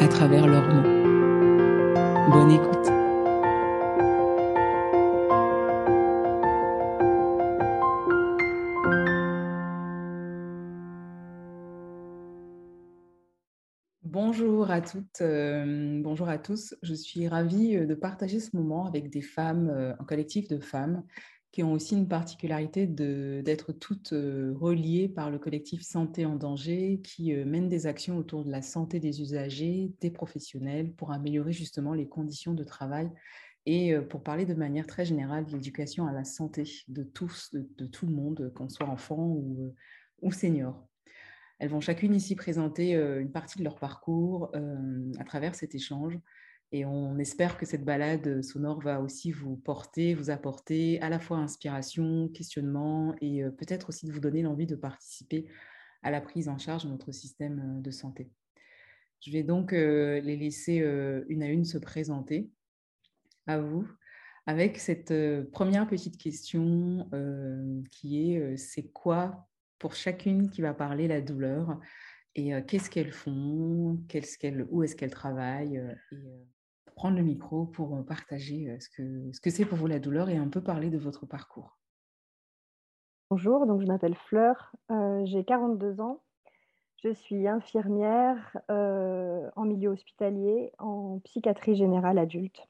à travers leurs mots. Bonne écoute. Bonjour à toutes, euh, bonjour à tous. Je suis ravie euh, de partager ce moment avec des femmes, euh, un collectif de femmes qui ont aussi une particularité d'être toutes euh, reliées par le collectif Santé en danger, qui euh, mène des actions autour de la santé des usagers, des professionnels, pour améliorer justement les conditions de travail et euh, pour parler de manière très générale de l'éducation à la santé de tous, de, tout le monde, qu'on soit enfant ou, ou senior. Elles vont chacune ici présenter une partie de leur parcours à travers cet échange et on espère que cette balade sonore va aussi vous porter, vous apporter à la fois inspiration, questionnement et euh, peut-être aussi de vous donner l'envie de participer à la prise en charge de notre système euh, de santé. Je vais donc euh, les laisser une à une se présenter à vous avec cette première petite question qui est c'est quoi pour chacune qui va parler la douleur et qu'est-ce qu'elles font, où est-ce qu'elles travaillent prendre le micro pour euh, partager euh, ce que ce que c'est pour vous la douleur et un peu parler de votre parcours. Bonjour, donc je m'appelle Fleur, euh, j'ai 42 ans. Je suis infirmière en milieu hospitalier, en psychiatrie générale adulte.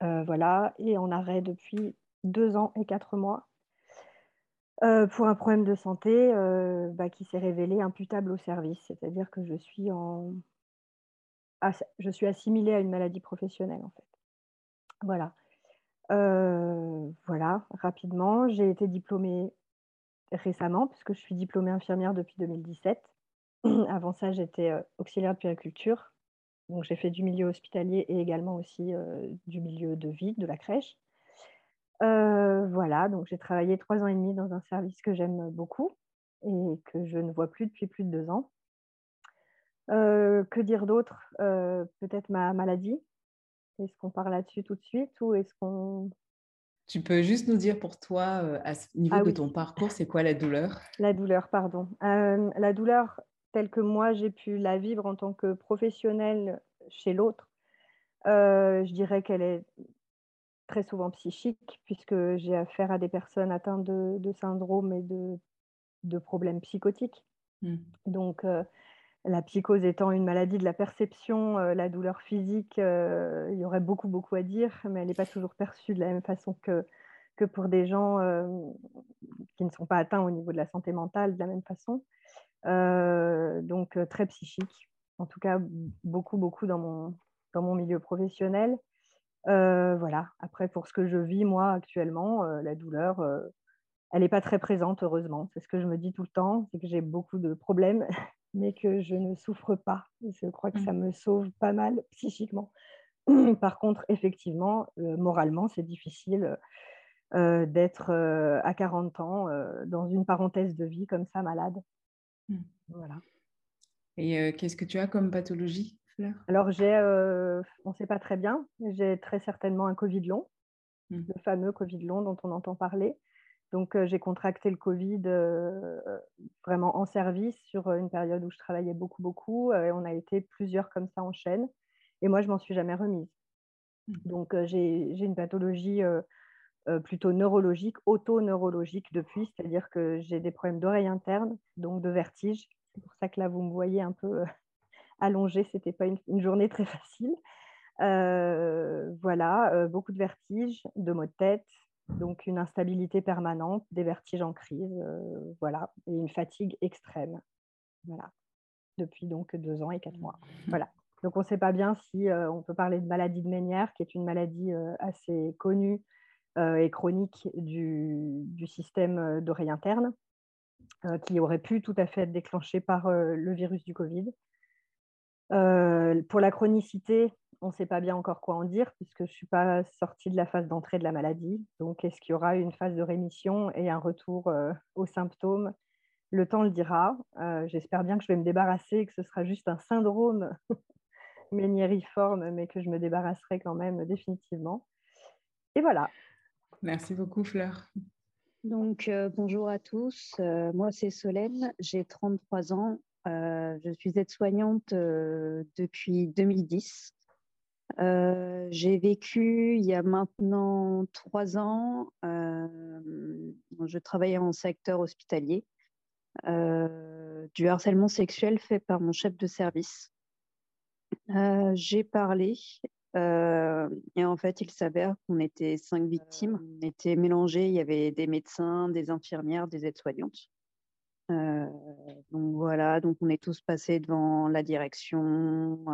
voilà, et en arrêt depuis deux ans et quatre mois pour un problème de santé bah, qui s'est révélé imputable au service, c'est-à-dire que je suis en, je suis assimilée à une maladie professionnelle en fait. Voilà. Euh, voilà, rapidement, j'ai été diplômée récemment, puisque je suis diplômée infirmière depuis 2017. Avant ça, j'étais euh, auxiliaire de puériculture. Donc, j'ai fait du milieu hospitalier et également aussi euh, du milieu de vie, de la crèche. voilà, donc j'ai travaillé trois ans et demi dans un service que j'aime beaucoup et que je ne vois plus depuis plus de deux ans. Euh, que dire d'autre? Euh, Peut-être ma maladie. Est-ce qu'on parle là-dessus tout de suite ou est-ce qu'on... Tu peux juste nous dire pour toi, euh, à ce niveau ah de ton parcours, c'est quoi la douleur? La douleur, pardon. la douleur telle que moi j'ai pu la vivre en tant que professionnelle chez l'autre, je dirais qu'elle est très souvent psychique puisque j'ai affaire à des personnes atteintes de, de syndrome et de, de problèmes psychotiques. Mmh. Donc, la psychose étant une maladie de la perception, euh, la douleur physique, euh, il y aurait beaucoup, beaucoup à dire, mais elle n'est pas toujours perçue de la même façon que, que pour des gens euh, qui ne sont pas atteints au niveau de la santé mentale de la même façon. donc très psychique, en tout cas beaucoup, beaucoup dans mon, dans mon milieu professionnel. voilà, après pour ce que je vis moi actuellement, la douleur, elle n'est pas très présente, heureusement. C'est ce que je me dis tout le temps, c'est que j'ai beaucoup de problèmes mais que je ne souffre pas. Je crois que ça mmh. me sauve pas mal psychiquement. Par contre, effectivement, euh, moralement, c'est difficile euh, d'être euh, à 40 ans dans une parenthèse de vie comme ça, malade. Mmh. Voilà. Et qu'est-ce que tu as comme pathologie, Fleur? Alors, j'ai, on ne sait pas très bien, j'ai très certainement un Covid long, mmh. le fameux Covid long dont on entend parler. Donc, j'ai contracté le Covid vraiment en service sur une période où je travaillais beaucoup, beaucoup. et on a été plusieurs comme ça en chaîne. Et moi, je m'en suis jamais remise. Mmh. Donc, j'ai une pathologie plutôt neurologique, auto-neurologique depuis, c'est-à-dire que j'ai des problèmes d'oreille interne, donc de vertige. C'est pour ça que là, vous me voyez un peu allongée, c'était pas une, journée très facile. voilà, beaucoup de vertiges, de maux de tête, donc une instabilité permanente, des vertiges en crise, voilà, et une fatigue extrême. Voilà, depuis donc deux ans et quatre mois. Voilà. Donc on ne sait pas bien si on peut parler de maladie de Ménière, qui est une maladie assez connue et chronique du, du système d'oreille interne, qui aurait pu tout à fait être déclenchée par le virus du Covid. pour la chronicité, on ne sait pas bien encore quoi en dire, puisque je ne suis pas sortie de la phase d'entrée de la maladie. Donc, est-ce qu'il y aura une phase de rémission et un retour aux symptômes? Le temps le dira. J'espère bien que je vais me débarrasser et que ce sera juste un syndrome méniériforme, mais que je me débarrasserai quand même définitivement. Et voilà. Merci beaucoup, Fleur. Donc, bonjour à tous. moi, c'est Solène. J'ai 33 ans. je suis aide-soignante depuis 2010. J'ai vécu il y a maintenant trois ans, je travaillais en secteur hospitalier, du harcèlement sexuel fait par mon chef de service. j'ai parlé et en fait, il s'avère qu'on était cinq victimes. On était mélangés. Il y avait des médecins, des infirmières, des aides-soignantes. donc voilà, donc on est tous passés devant la direction,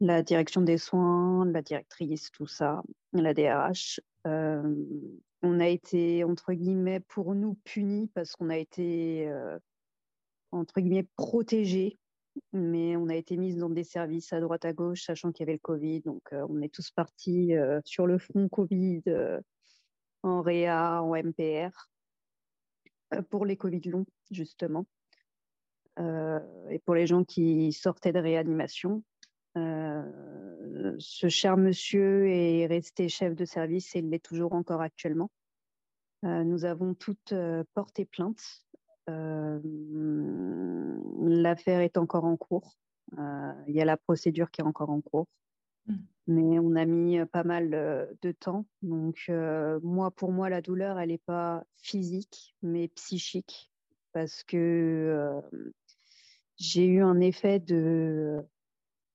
la direction des soins, la directrice, tout ça, la DRH. on a été, entre guillemets, pour nous punis parce qu'on a été, entre guillemets, protégés mais on a été mis dans des services à droite à gauche, sachant qu'il y avait le Covid. Donc, euh, on est tous partis euh, sur le front Covid, euh, en REA, en MPR, pour les Covid longs, justement. et pour les gens qui sortaient de réanimation. Ce cher monsieur est resté chef de service et il l'est toujours encore actuellement. nous avons toutes porté plainte L'affaire est encore en cours. Il y a la procédure qui est encore en cours. Mmh. Mais on a mis pas mal de temps. Donc, moi, pour moi, la douleur, elle n'est pas physique, mais psychique. Parce que j'ai eu un effet de.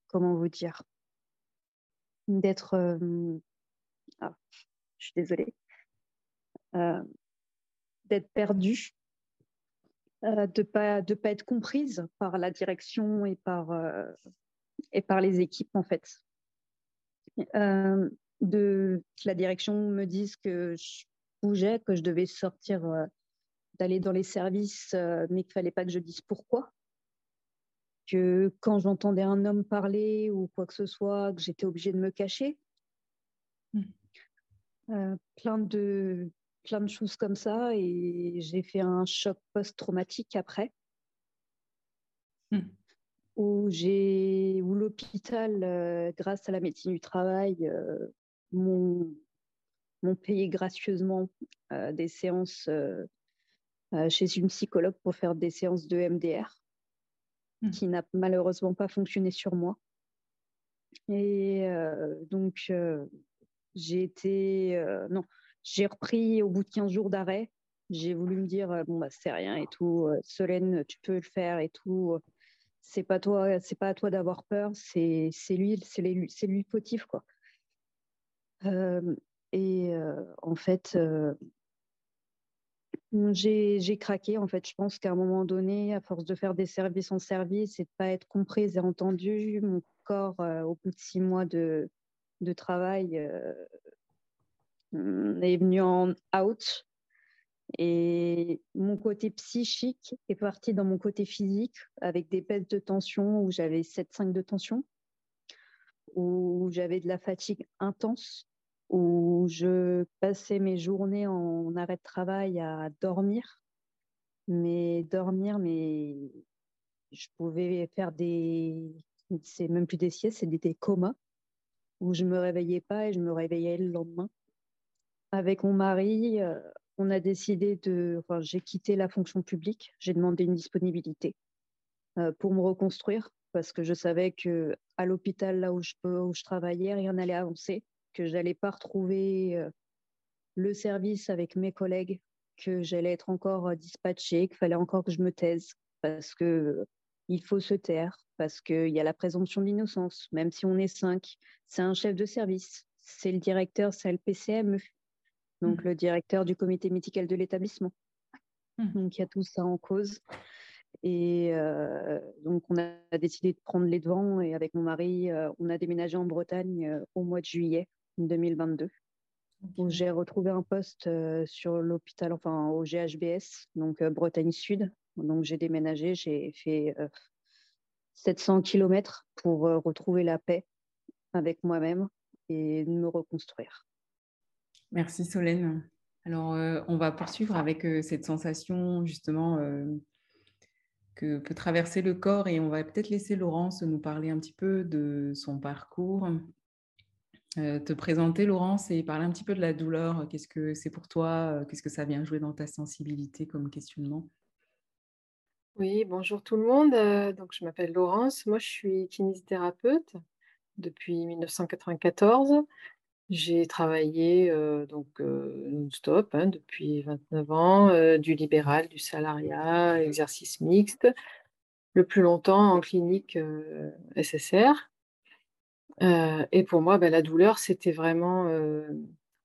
Comment vous dire D'être. Ah, je suis désolée. D'être perdue euh, de pas de pas être comprise par la direction et par euh, les équipes en fait. Euh, de la direction me dise que je bougeais, que je devais sortir, d'aller dans les services, mais qu'il fallait pas que je dise pourquoi. Que quand j'entendais un homme parler ou quoi que ce soit, que j'étais obligée de me cacher. Mmh. plein de plein de choses comme ça et j'ai fait un choc post-traumatique après. Hmm. Où j'ai où l'hôpital, euh, grâce à la médecine du travail, euh, m'ont payé gracieusement euh, des séances chez une psychologue pour faire des séances de MDR, hmm. qui n'a malheureusement pas fonctionné sur moi. Et donc, j'ai été. non, j'ai repris au bout de 15 jours d'arrêt. J'ai voulu me dire, euh, bon, bah, c'est rien et tout. Euh, Solène, tu peux le faire et tout. C'est pas toi, c'est pas à toi d'avoir peur. C'est, lui, c'est lui, fautif, quoi. Euh, et en fait, j'ai, j'ai craqué. En fait, je pense qu'à un moment donné, à force de faire des services en service et de pas être comprise et entendue, mon corps, au bout de six mois de, travail, est venu en out. Et mon côté psychique est parti dans mon côté physique avec des baisses de tension où j'avais 7-5 de tension, où j'avais de la fatigue intense, où je passais mes journées en arrêt de travail à dormir. Mais dormir, mais je pouvais faire des. C'est même plus des siestes, c'est des comas où je me réveillais pas et je me réveillais le lendemain. Avec mon mari, euh, on a décidé de. J'ai quitté la fonction publique. J'ai demandé une disponibilité euh, pour me reconstruire parce que je savais que à l'hôpital là où je travaillais, rien n'allait avancer, que j'allais pas retrouver euh, le service avec mes collègues, que j'allais être encore dispatchée, qu'il fallait encore que je me taise parce que il faut se taire parce qu'il y a la présomption d'innocence, même si on est cinq. C'est un chef de service, c'est le directeur, c'est le PCME, donc mmh. le directeur du comité médical de l'établissement. Mmh. Donc il y a tout ça en cause. Et euh, donc on a décidé de prendre les devants et avec mon mari, euh, on a déménagé en Bretagne euh, au mois de juillet 2022. J'ai retrouvé un poste sur l'hôpital, enfin au GHBS, donc Bretagne Sud. Donc j'ai déménagé, j'ai fait 700 km pour retrouver la paix avec moi-même et me reconstruire. Merci Solène. Alors, on va poursuivre avec cette sensation justement que peut traverser le corps et on va peut-être laisser Laurence nous parler un petit peu de son parcours. Te présenter Laurence et parler un petit peu de la douleur. Qu'est-ce que c'est pour toi? Qu'est-ce que ça vient jouer dans ta sensibilité comme questionnement? Oui, bonjour tout le monde. Donc, je m'appelle Laurence. Moi, je suis kinésithérapeute depuis 1994. J'ai travaillé donc non-stop hein, depuis 29 ans, du libéral, du salariat, exercice mixte, le plus longtemps en clinique SSR. Et pour moi, bah, la douleur, c'était vraiment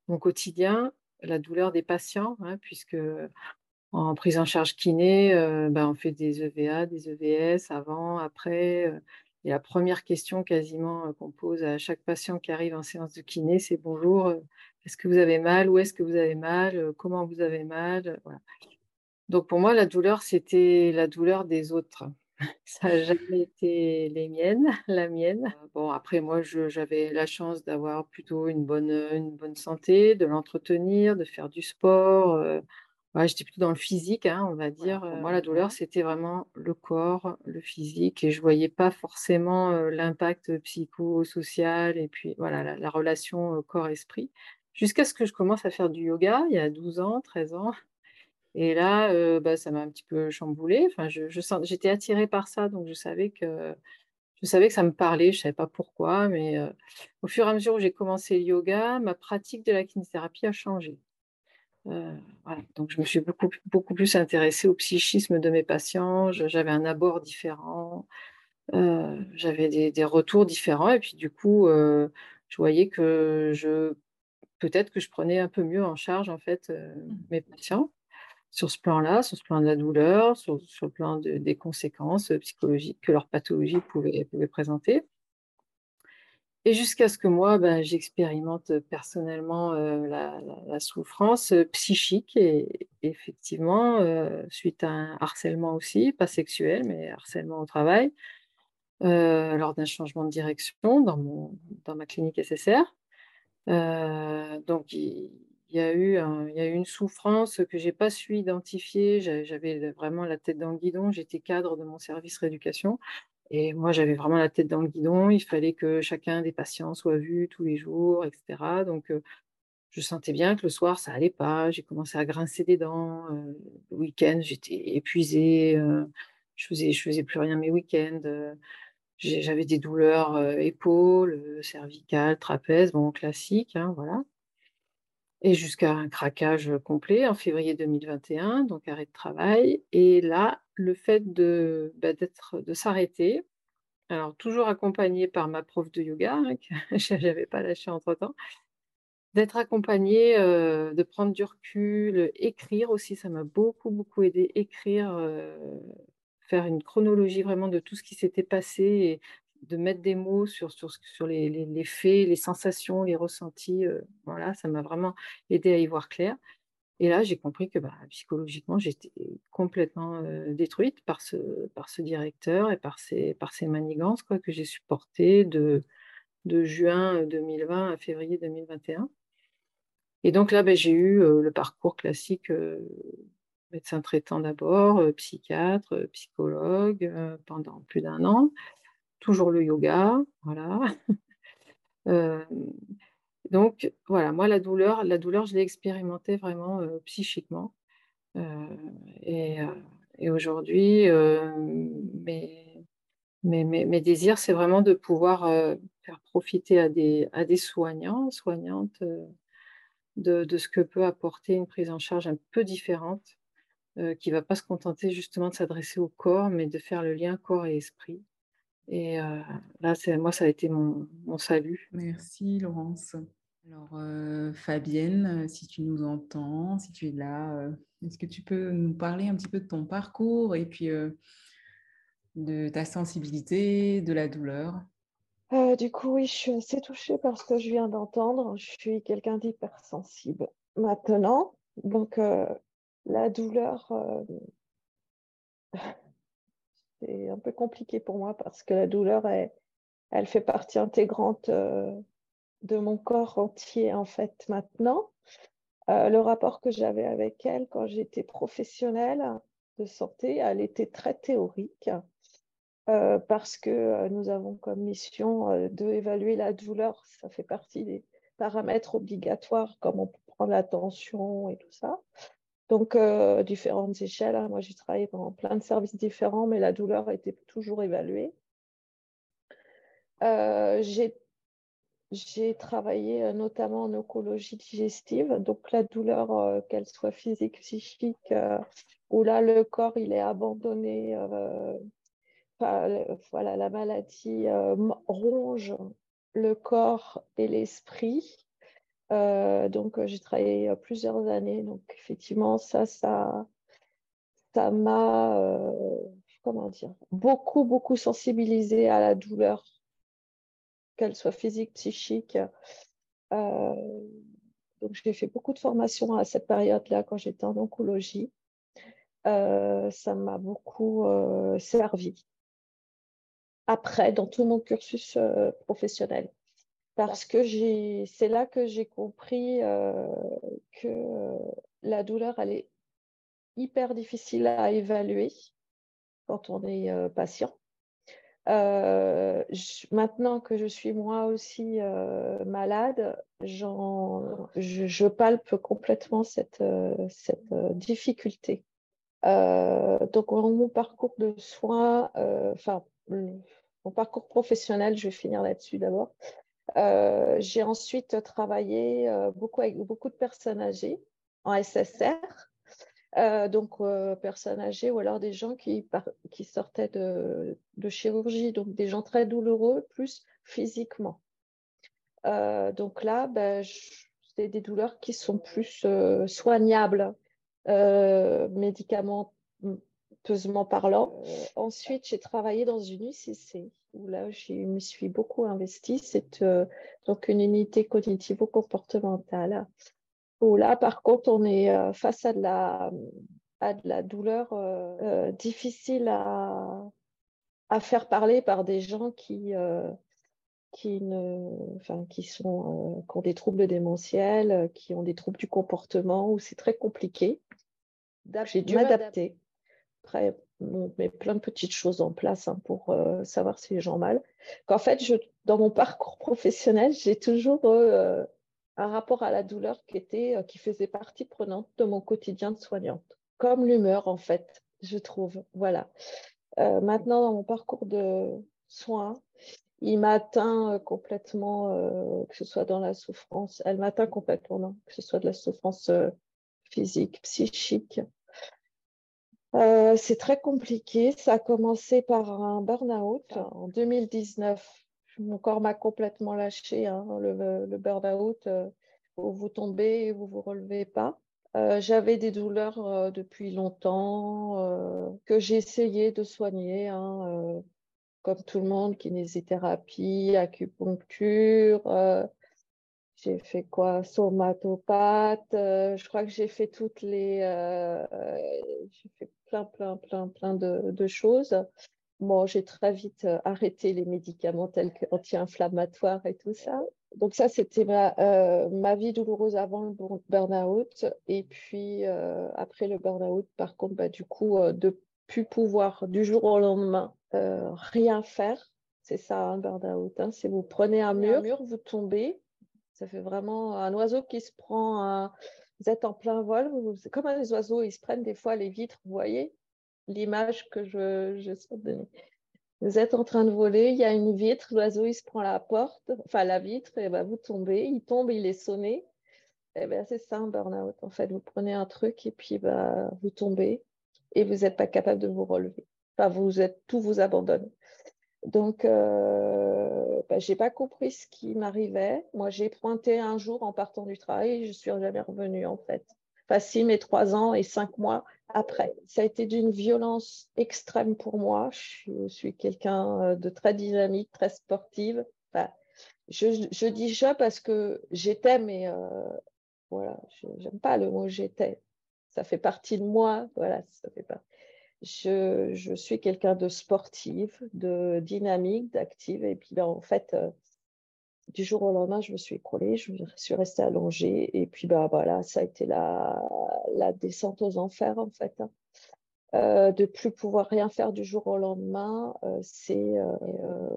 mon quotidien, la douleur des patients, hein, puisque en prise en charge kiné, bah, on fait des EVA, des EVS avant, après. Et la première question quasiment qu'on pose à chaque patient qui arrive en séance de kiné, c'est bonjour, est-ce que vous avez mal Où est-ce que vous avez mal Comment vous avez mal Donc pour moi, la douleur, c'était la douleur des autres. Ça n'a jamais été les miennes, la mienne. Bon, après, moi, j'avais la chance d'avoir plutôt une bonne, une bonne santé, de l'entretenir, de faire du sport j'étais plutôt dans le physique, hein, on va dire. Pour moi, la douleur, c'était vraiment le corps, le physique, et je ne voyais pas forcément l'impact psychosocial et puis voilà, la, relation corps-esprit. Jusqu'à ce que je commence à faire du yoga il y a 12 ans, 13 ans. Et là, bah, ça m'a un petit peu chamboulé. Enfin, je, j'étais attirée par ça, donc je savais que je savais que ça me parlait. Je ne savais pas pourquoi, mais au fur et à mesure où j'ai commencé le yoga, ma pratique de la kinésithérapie a changé. Euh, Donc, je me suis beaucoup, beaucoup plus intéressée au psychisme de mes patients. J'avais un abord différent. Euh, j'avais des, retours différents. Et puis, du coup, euh, je voyais que je peut-être que je prenais un peu mieux en charge, en fait, mmh. mes patients sur ce plan-là, sur ce plan de la douleur, sur, sur le plan des conséquences psychologiques que leur pathologie pouvait, pouvait présenter. Et jusqu'à ce que moi, ben, j'expérimente personnellement la, souffrance psychique et effectivement, suite à un harcèlement aussi, pas sexuel, mais harcèlement au travail, lors d'un changement de direction dans, mon, dans ma clinique SSR. donc, il, il y a eu une souffrance que j'ai pas su identifier. J'avais vraiment la tête dans le guidon. J'étais cadre de mon service rééducation. Et moi, j'avais vraiment la tête dans le guidon. Il fallait que chacun des patients soit vu tous les jours, etc. Donc, je sentais bien que le soir, ça allait pas. J'ai commencé à grincer des dents. le week-end, j'étais épuisée. je faisais, faisais plus rien mes week-ends. j'avais des douleurs épaules, cervicales, trapèzes, bon, classique, hein, voilà et jusqu'à un craquage complet en février 2021, donc arrêt de travail. Et là, le fait de, bah, s'arrêter, alors toujours accompagnée par ma prof de yoga, hein, que je n'avais pas lâché entre-temps, d'être accompagnée, euh, de prendre du recul, écrire aussi, ça m'a beaucoup, beaucoup aidé, écrire, euh, faire une chronologie vraiment de tout ce qui s'était passé de mettre des mots sur, sur, sur les, les, faits, les sensations, les ressentis. Euh, voilà, ça m'a vraiment aidé à y voir clair. Et là, j'ai compris que bah, psychologiquement, j'étais complètement euh, détruite par ce, par ce directeur et par ses, par ses manigances quoi, que j'ai supportées de, de juin 2020 à février 2021. Et donc là, bah, j'ai eu euh, le parcours classique médecin traitant d'abord, psychiatre, psychologue pendant plus d'un an toujours le yoga, voilà. Euh, donc voilà, moi la douleur, la douleur, je l'ai expérimentée vraiment euh, psychiquement. Euh, et, aujourd'hui, mes, mes, désirs, c'est vraiment de pouvoir faire profiter à des, soignants, soignantes, de, de, ce que peut apporter une prise en charge un peu différente qui ne va pas se contenter justement de s'adresser au corps, mais de faire le lien corps et esprit. Et là, c'est, moi, ça a été mon, mon salut. Merci, Laurence. Alors, Fabienne, si tu nous entends, si tu es là, est-ce que tu peux nous parler un petit peu de ton parcours et puis de ta sensibilité, de la douleur? Euh, du coup, oui, je suis assez touchée par ce que je viens d'entendre. Je suis quelqu'un d'hypersensible. Maintenant, donc euh, la douleur, euh, c'est un peu compliqué pour moi parce que la douleur, elle, fait partie intégrante de mon corps entier en fait maintenant. le rapport que j'avais avec elle quand j'étais professionnelle de santé, elle était très théorique. Euh, parce que euh, nous avons comme mission euh, d'évaluer la douleur. Ça fait partie des paramètres obligatoires, comme on peut prendre la tension et tout ça. Donc, différentes échelles. Hein. Moi, j'ai travaillé dans plein de services différents, mais la douleur été toujours évaluée. j'ai travaillé notamment en oncologie digestive, donc la douleur, qu'elle soit physique, psychique, où là, le corps, il est abandonné voilà, la maladie euh, ronge le corps et l'esprit. Euh, donc, euh, j'ai travaillé plusieurs années. Donc, effectivement, ça, ça, ça m'a, comment dire, beaucoup, beaucoup sensibilisé à la douleur, qu'elle soit physique, psychique. donc, j'ai fait beaucoup de formations à cette période-là quand j'étais en oncologie. ça m'a beaucoup servi après dans tout mon cursus euh, professionnel. Parce que c'est là que j'ai compris euh, que euh, la douleur, elle est hyper difficile à évaluer quand on est patient. maintenant que je suis moi aussi malade, je, je, palpe complètement cette, cette difficulté. donc, mon parcours de soins, enfin, mon parcours professionnel, je vais finir là-dessus d'abord. Euh, j'ai ensuite travaillé euh, beaucoup avec beaucoup de personnes âgées en SSR, euh, donc personnes âgées ou alors des gens qui, sortaient de, chirurgie, donc des gens très douloureux, plus physiquement. donc là, ben, c'est des douleurs qui sont plus soignables, médicaments pesement parlant. Ensuite, j'ai travaillé dans une UCC où là, je me suis beaucoup investie. C'est euh, donc une unité cognitivo-comportementale où là, par contre, on est euh, face à de la, à de la douleur difficile à, à, faire parler par des gens qui, qui, ne, enfin, qui, sont, qui ont des troubles démentiels, qui ont des troubles du comportement, où c'est très compliqué. J'ai dû m'adapter. Après, on met plein de petites choses en place hein, pour euh, savoir si les gens mal. Qu'en fait, dans mon parcours professionnel, j'ai toujours euh, un rapport à la douleur qui, était, euh, qui faisait partie prenante de mon quotidien de soignante. Comme l'humeur, en fait, je trouve. Voilà. maintenant, dans mon parcours de soins, il m'atteint complètement, que ce soit dans la souffrance, elle m'atteint complètement, non, que ce soit de la souffrance physique, psychique, euh, c'est très compliqué. Ça a commencé par un burn-out en 2019. Mon corps m'a complètement lâché. Hein, le, burn-out, euh, vous tombez et vous vous relevez pas. Euh, j'avais des douleurs depuis longtemps que j'ai essayé de soigner, hein, comme tout le monde, kinésithérapie, acupuncture. J'ai fait quoi? Somatopathe. je crois que j'ai fait toutes les. j'ai fait plein, plein, plein, plein de, choses. Moi, j'ai très vite euh, arrêté les médicaments tels que anti-inflammatoires et tout ça. Donc ça, c'était ma, euh, ma, vie douloureuse avant le burn-out. Et puis, euh, après le burn-out, par contre, bah, du coup, de plus pouvoir du jour au lendemain rien faire. C'est ça, un burn-out. Hein. Si vous prenez un mur, un mur, vous tombez. Ça fait vraiment un oiseau qui se prend vous êtes en plein vol, comme les oiseaux, ils se prennent des fois les vitres, vous voyez l'image que je, je donner. Vous êtes en train de voler, il y a une vitre, l'oiseau il se prend la porte, enfin la vitre, et ben vous tombez, il tombe, il est sonné. Eh ben, c'est ça un burn-out. En fait, vous prenez un truc et puis bah, vous tombez et vous n'êtes pas capable de vous relever. Enfin, vous êtes, tout vous abandonne. Donc, euh, bah, je n'ai pas compris ce qui m'arrivait. Moi, j'ai pointé un jour en partant du travail et je suis jamais revenue en fait. Enfin, si, mes trois ans et cinq mois après. Ça a été d'une violence extrême pour moi. Je suis, quelqu'un euh, de très dynamique, très sportive. Je, dis je parce que j'étais, mais euh, voilà, j'aime pas le mot j'étais. Ça fait partie de moi. Voilà, ça fait pas. Je, suis quelqu'un de sportive, de dynamique, d'active. Et puis, ben, en fait, euh, du jour au lendemain, je me suis écroulée, je suis restée allongée. Et puis, bah, voilà, ça a été la, la descente aux enfers, en fait. Hein. Euh, de plus pouvoir rien faire du jour au lendemain, euh, c'est, euh,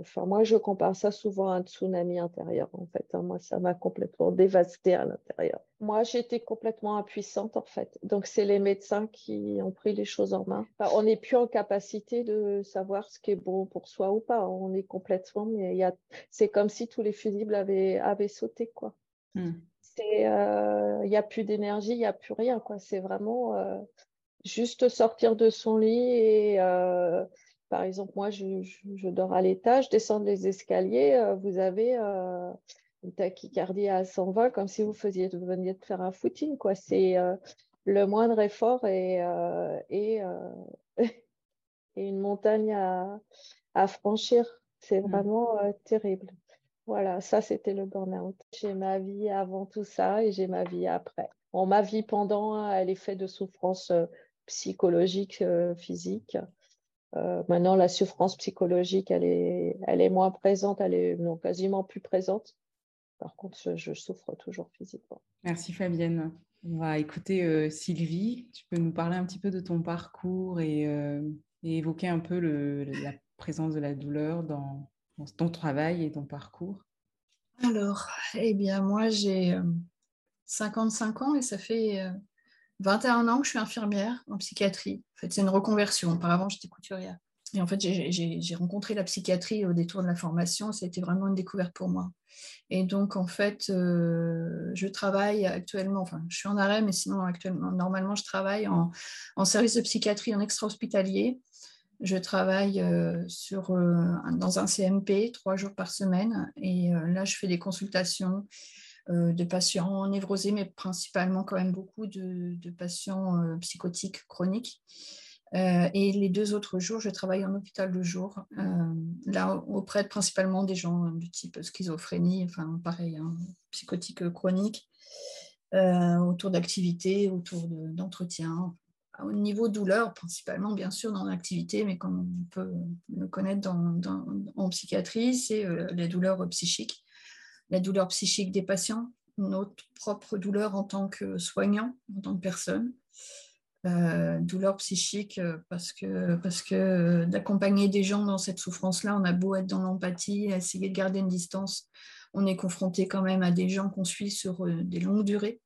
enfin moi je compare ça souvent à un tsunami intérieur en fait. Hein. Moi ça m'a complètement dévasté à l'intérieur. Moi j'étais complètement impuissante en fait. Donc c'est les médecins qui ont pris les choses en main. on n'est plus en capacité de savoir ce qui est bon pour soi ou pas. On est complètement, mais il y a, c'est comme si tous les fusibles avaient, avaient sauté quoi. C'est, il n'y a plus d'énergie, il n'y a plus rien quoi. C'est vraiment juste sortir de son lit et, euh, par exemple, moi, je, dors à l'étage, descendre les escaliers, euh, vous avez euh, une tachycardie à 120 comme si vous, faisiez, vous veniez de faire un footing. Quoi. C'est le moindre effort et, et, et, une montagne à, à franchir. C'est mmh. vraiment terrible. Voilà, ça c'était le burn-out. J'ai ma vie avant tout ça et j'ai ma vie après. Bon, ma vie pendant, elle est faite de souffrances psychologique, euh, physique. Euh, maintenant, la souffrance psychologique, elle est, elle est moins présente, elle est non, quasiment plus présente. Par contre, je, souffre toujours physiquement. Merci Fabienne. On va écouter euh, Sylvie. Tu peux nous parler un petit peu de ton parcours et, évoquer un peu le, la présence de la douleur dans, dans, ton travail et ton parcours. Alors, eh bien, moi, j'ai 55 ans et ça fait 21 ans que je suis infirmière en psychiatrie. En fait, c'est une reconversion. Auparavant, j'étais couturière. Et en fait, j'ai rencontré la psychiatrie au détour de la formation. Été vraiment une découverte pour moi. Et donc, en fait, euh, je travaille actuellement, enfin, je suis en arrêt, mais sinon, actuellement, normalement, je travaille en, service de psychiatrie en extra-hospitalier. Je travaille euh, sur, euh, dans un CMP trois jours par semaine. Et là, je fais des consultations de patients névrosés, mais principalement quand même beaucoup de, patients euh, psychotiques chroniques. Euh, et les deux autres jours, je travaille en hôpital de jour, là auprès de principalement des gens du type schizophrénie, enfin pareil, hein, psychotique chronique, autour d'activités, autour d'entretien. au niveau douleur, principalement bien sûr dans l'activité, mais comme on peut le connaître en psychiatrie, c'est les douleurs psychiques la douleur psychique des patients, notre propre douleur en tant que soignant, en tant que personne. Euh, douleur psychique euh, parce que, parce que euh, d'accompagner des gens dans cette souffrance-là, on a beau être dans l'empathie, essayer de garder une distance, on est confronté quand même à des gens qu'on suit sur des longues durées.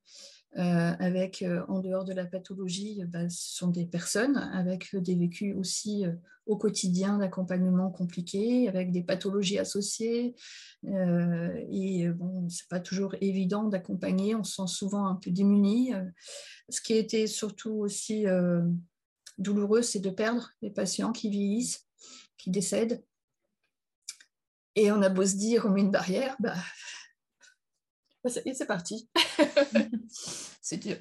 Euh, avec, euh, en dehors de la pathologie, bah, ce sont des personnes avec des vécus aussi euh, au quotidien d'accompagnement compliqué, avec des pathologies associées. et bon, c'est pas toujours évident d'accompagner, on se sent souvent un peu démuni. ce qui été surtout aussi douloureux, c'est de perdre les patients qui vieillissent, qui décèdent. Et on a beau se dire, on met une barrière, bah, et c'est parti. c'est dur.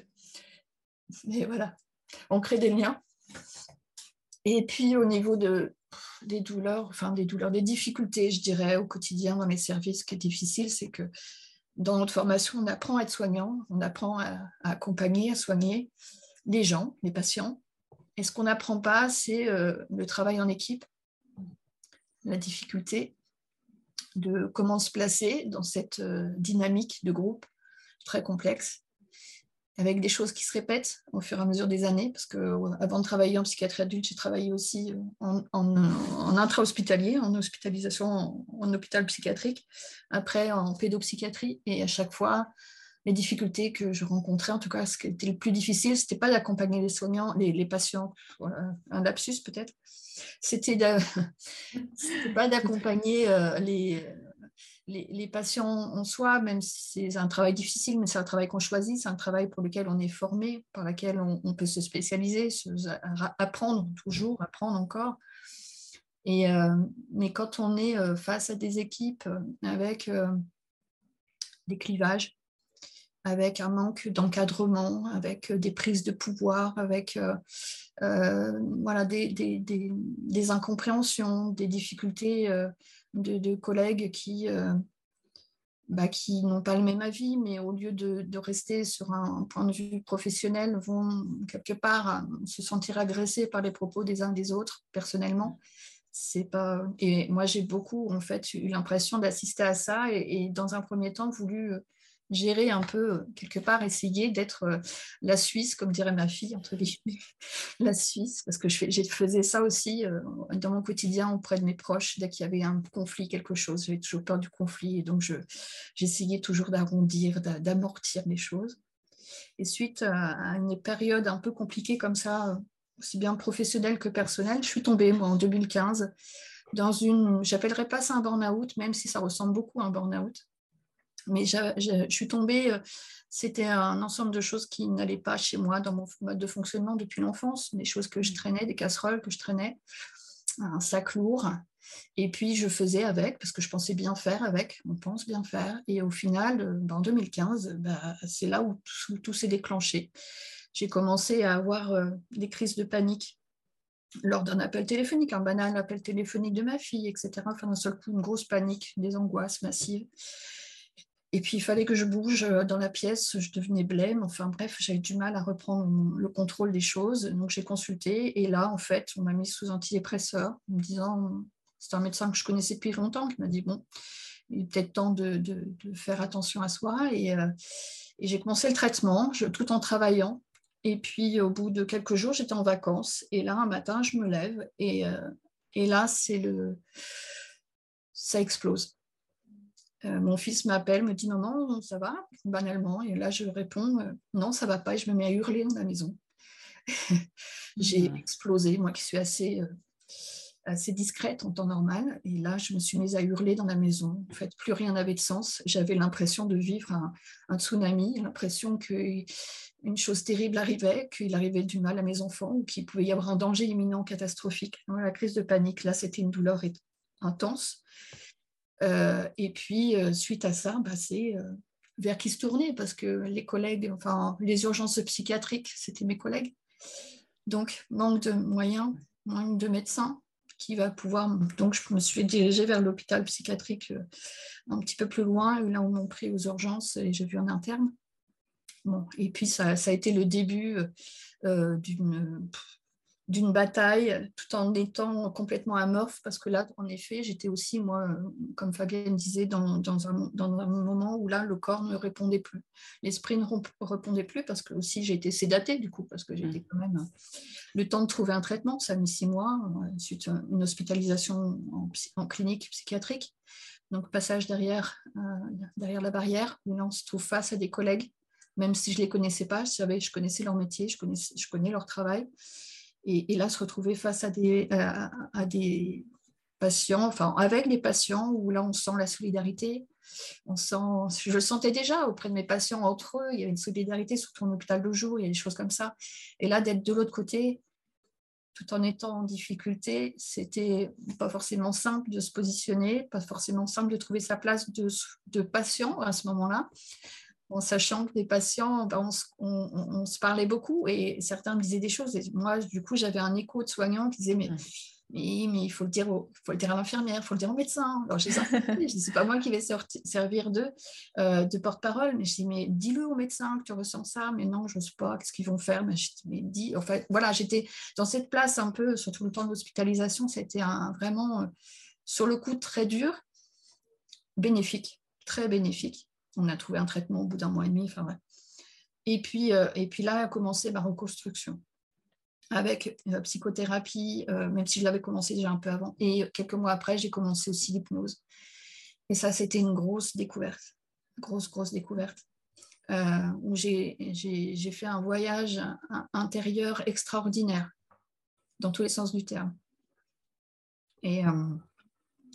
Mais voilà, on crée des liens. Et puis au niveau de, des douleurs, enfin des douleurs, des difficultés, je dirais, au quotidien dans les services, ce qui est difficile, c'est que dans notre formation, on apprend à être soignant, on apprend à, accompagner, à soigner les gens, les patients. Et ce qu'on n'apprend pas, c'est euh, le travail en équipe, la difficulté de comment se placer dans cette euh, dynamique de groupe très complexe, avec des choses qui se répètent au fur et à mesure des années, parce que euh, avant de travailler en psychiatrie adulte, j'ai travaillé aussi euh, en, en, intra-hospitalier, en hospitalisation en, hôpital psychiatrique, après en pédopsychiatrie, et à chaque fois, les difficultés que je rencontrais, en tout cas, ce qui était le plus difficile, c'était pas d'accompagner les soignants, les, patients, un lapsus peut-être, c'était pas d'accompagner euh, les, les, patients en soi, même si c'est un travail difficile, mais c'est un travail qu'on choisit, c'est un travail pour lequel on est formé, par lequel on, peut se spécialiser, apprendre toujours, apprendre encore. Et, euh, mais quand on est euh, face à des équipes avec des clivages, avec un manque d'encadrement, avec des prises de pouvoir, avec voilà, des, des, incompréhensions, des difficultés de, collègues qui, euh, bah, qui n'ont pas le même avis, mais au lieu de, rester sur un point de vue professionnel, vont quelque part euh, se sentir agressés par les propos des uns des autres, personnellement. C'est pas... Et moi, j'ai beaucoup, en fait, eu l'impression d'assister à ça et, dans un premier temps, voulu euh, gérer un peu, euh, quelque part, essayer d'être euh, la Suisse, comme dirait ma fille, entre guillemets, la Suisse, parce que je, faisais ça aussi euh, dans mon quotidien auprès de mes proches, dès qu'il y avait un conflit, quelque chose, j'avais toujours peur du conflit, et donc j'essayais toujours d'arrondir, d'amortir les choses. Et suite à une période un peu compliquée comme ça, aussi bien professionnelle que personnelle, je suis tombée, moi, en 2015, dans une, j'appellerais pas ça un burn-out, même si ça ressemble beaucoup à un burn-out, mais je, suis tombée, euh, c'était un ensemble de choses qui n'allaient pas chez moi dans mon mode de fonctionnement depuis l'enfance, des choses que je mmh. traînais, des casseroles que je traînais, un sac lourd. Et puis je faisais avec, parce que je pensais bien faire avec, on pense bien faire. Et au final, euh, ben, en 2015, bah, c'est là où tout, s'est déclenché. J'ai commencé à avoir euh, des crises de panique lors d'un appel téléphonique, un banal appel téléphonique de ma fille, etc. Enfin, d'un seul coup, une grosse panique, des angoisses massives. Et puis, il fallait que je bouge euh, dans la pièce, je devenais blême. Enfin bref, j'avais du mal à reprendre le contrôle des choses. Donc, j'ai consulté. Et là, en fait, on m'a mis sous antidépresseur en me disant, c'est un médecin que je connaissais depuis longtemps qui m'a dit, bon, il est peut-être temps de, faire attention à soi. Euh, et, j'ai commencé le traitement tout en travaillant. Et puis, au bout de quelques jours, j'étais en vacances. Et là, un matin, je me lève. Et, euh, et là, c'est le... ça explose euh, mon fils m'appelle, me dit maman, ça va Banalement. Et là, je réponds euh, non, ça va pas. Et je me mets à hurler dans la maison. J'ai mmh. explosé, moi qui suis assez, euh, assez discrète en temps normal. Et là, je me suis mise à hurler dans la maison. En fait, plus rien n'avait de sens. J'avais l'impression de vivre un, tsunami, l'impression qu'une chose terrible arrivait, qu'il arrivait du mal à mes enfants ou qu'il pouvait y avoir un danger imminent, catastrophique. la crise de panique, là, c'était une douleur intense. Euh, et puis, euh, suite à ça, bah, c'est euh, vers qui se tourner parce que les collègues, enfin, les urgences psychiatriques, c'était mes collègues. Donc, manque de moyens, manque de médecins qui va pouvoir. Donc, je me suis dirigée vers l'hôpital psychiatrique un petit peu plus loin, là où m'ont pris aux urgences et j'ai vu un interne. Bon, et puis, ça a été le début d'une d'une bataille tout en étant complètement amorphe parce que là, en effet, j'étais aussi, moi, comme Fabienne disait, dans, dans, un, dans, un, moment où là, le corps ne répondait plus. L'esprit ne répondait plus parce que aussi j'ai été sédatée du coup, parce que j'étais mmh. quand même le temps de trouver un traitement, ça a mis six mois, ensuite une hospitalisation en, clinique psychiatrique. Donc passage derrière, euh, derrière la barrière, où là on se trouve face à des collègues, même si je ne les connaissais pas, je savais, je connaissais leur métier, je, connaissais, je connais leur travail. Et, là, se retrouver face à des, à, des patients, enfin avec les patients, où là, on sent la solidarité. On sent, je le sentais déjà auprès de mes patients entre eux, il y a une solidarité, surtout en hôpital de jour, il y a des choses comme ça. Et là, d'être de l'autre côté, tout en étant en difficulté, c'était pas forcément simple de se positionner, pas forcément simple de trouver sa place de, de patient à ce moment-là en sachant que les patients, ben, on, se parlait beaucoup et certains me disaient des choses. Et moi, du coup, j'avais un écho de soignants qui disaient, mais, mmh. mais, il faut le dire, faut le dire à l'infirmière, il faut le dire au médecin. Alors, je dis, c'est pas moi qui vais servir de, euh, de porte-parole, mais je dis, mais dis-le au médecin que tu ressens ça. Mais non, je sais pas, qu'est-ce qu'ils vont faire? Mais, je dis, mais dis, en fait, voilà, j'étais dans cette place un peu, surtout le temps de l'hospitalisation, c'était un, vraiment, euh, sur le coup, très dur, bénéfique, très bénéfique on a trouvé un traitement au bout d'un mois et demi. Et, puis, euh, et puis là a commencé ma reconstruction avec euh, psychothérapie, euh, même si je l'avais commencé déjà un peu avant. Et quelques mois après, j'ai commencé aussi l'hypnose. Et ça, c'était une grosse découverte, grosse, grosse découverte, où j'ai fait un voyage intérieur extraordinaire, dans tous les sens du terme. Et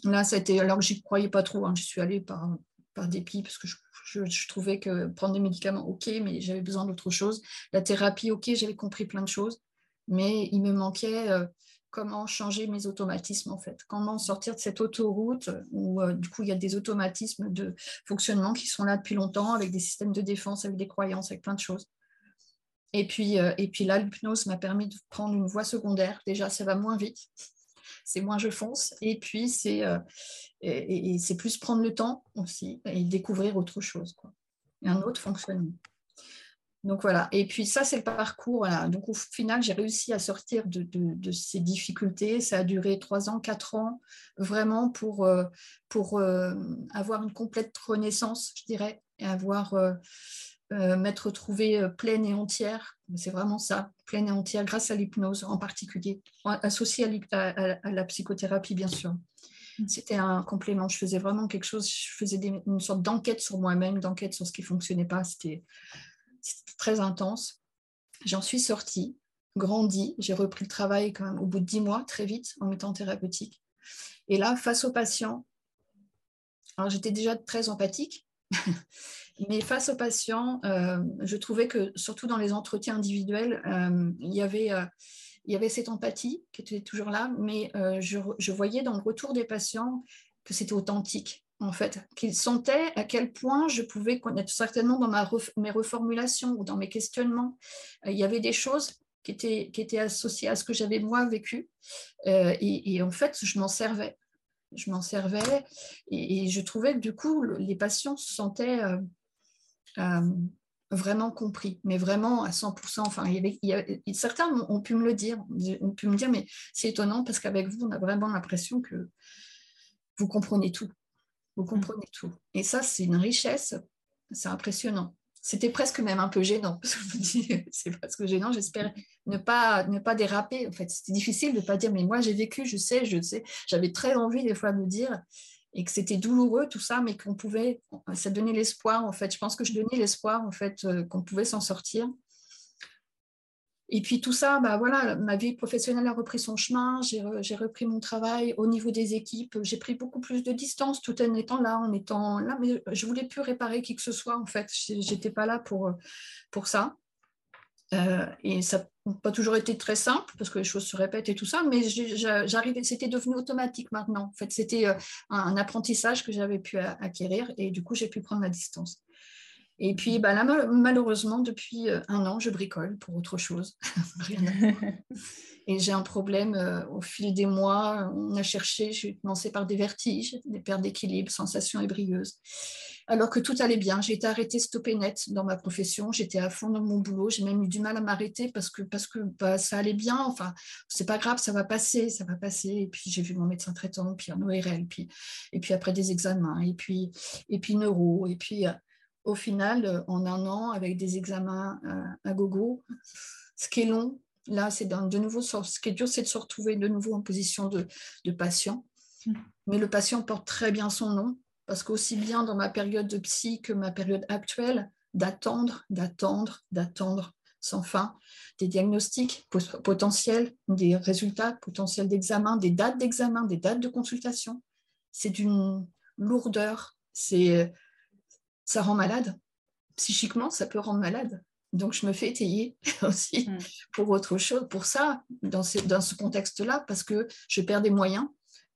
là, été, alors j'y croyais pas trop, hein, je suis allée par, par dépit parce que je, trouvais que prendre des médicaments, ok, mais j'avais besoin d'autre chose. La thérapie, ok, j'avais compris plein de choses, mais il me manquait euh, comment changer mes automatismes en fait, comment sortir de cette autoroute où euh, du coup il y a des automatismes de fonctionnement qui sont là depuis longtemps avec des systèmes de défense, avec des croyances, avec plein de choses. Et puis, euh, et puis là, l'hypnose m'a permis de prendre une voie secondaire. Déjà, ça va moins vite, c'est moins je fonce. Et puis, c'est euh, et, plus prendre le temps aussi et découvrir autre chose, quoi. un autre fonctionnement. Donc voilà, et puis ça, c'est le parcours. Donc au final, j'ai réussi à sortir de, ces difficultés. Ça a duré trois ans, quatre ans, vraiment pour, euh, pour avoir une complète renaissance, je dirais, et avoir euh, m'être retrouvée euh, pleine et entière. C'est vraiment ça, pleine et entière, grâce à l'hypnose en particulier, associée à, la psychothérapie, bien sûr. Mm. C'était un complément. Je faisais vraiment quelque chose, je faisais une sorte d'enquête sur moi-même, d'enquête sur ce qui ne fonctionnait pas. C'était très intense. J'en suis sortie, grandie. J'ai repris le travail quand même au bout de dix mois, très vite, en étant thérapeutique. Et là, face aux patients, alors j'étais déjà très empathique, Mais face aux patients, euh, je trouvais que, surtout dans les entretiens individuels, euh, il, y avait, euh, il y avait cette empathie qui était toujours là, mais je, voyais dans le retour des patients que c'était authentique, en fait, qu'ils sentaient à quel point je pouvais connaître, certainement dans mes reformulations ou dans mes questionnements, il y avait des choses qui étaient, associées à ce que j'avais moi vécu, et, en fait, je m'en servais. Je m'en servais et, je trouvais que du coup, les patients se sentaient vraiment compris, mais vraiment à 100%. Enfin, il y avait, certains ont pu me le dire, ont pu me dire, mais c'est étonnant parce qu'avec vous, on a vraiment l'impression que vous comprenez tout. Vous mmh. comprenez tout. Et ça, c'est une richesse, c'est impressionnant. C'était presque même un peu gênant, parce que je me dis, c'est presque gênant, j'espère ne pas, ne pas déraper. En fait, c'était difficile de ne pas dire, mais moi j'ai vécu, je sais, je sais. J'avais très envie des fois de me dire, et que c'était douloureux tout ça, mais qu'on pouvait, ça donnait l'espoir en fait. Je pense que je donnais l'espoir en fait euh, qu'on pouvait s'en sortir. Et puis tout ça, bah voilà, ma vie professionnelle a repris son chemin, j'ai repris mon travail au niveau des équipes, j'ai pris beaucoup plus de distance tout en étant là, en étant là, mais je voulais plus réparer qui que ce soit en fait, j'étais pas là pour ça. Euh, et ça n'a pas toujours été très simple parce que les choses se répètent et tout ça, mais j'arrivais, c'était devenu automatique maintenant. En fait, c'était euh, un, apprentissage que j'avais pu acquérir et du coup, j'ai pu prendre la distance. Et puis bah là, malheureusement, depuis euh, un an, je bricole pour autre chose. et j'ai un problème au fil des mois. On a cherché, j'ai commencé par des vertiges, des pertes d'équilibre, sensations ébrieuses alors que tout allait bien. J'ai été arrêtée, stoppée net dans ma profession. J'étais à fond dans mon boulot. J'ai même eu du mal à m'arrêter parce que, parce que bah, ça allait bien. Enfin, c'est pas grave, ça va passer, ça va passer. Et puis j'ai vu mon médecin traitant, puis un ORL, puis, et puis après des examens, et puis, et puis neuro. Et puis euh, au final, euh, en un an, avec des examens euh, à gogo, ce qui est long, là, c'est de nouveau, ce qui est dur, c'est de se retrouver de nouveau en position de, de patient. Mmh. Mais le patient porte très bien son nom parce qu'aussi bien dans ma période de psy que ma période actuelle, d'attendre, d'attendre, d'attendre sans fin, des diagnostics potentiels, des résultats potentiels d'examen, des dates d'examen, des dates de consultation, c'est d'une lourdeur, c'est ça rend malade. Psychiquement, ça peut rendre malade. Donc, je me fais étayer aussi mm. pour autre chose, pour ça, dans ce, dans ce contexte-là, parce que je perds des moyens,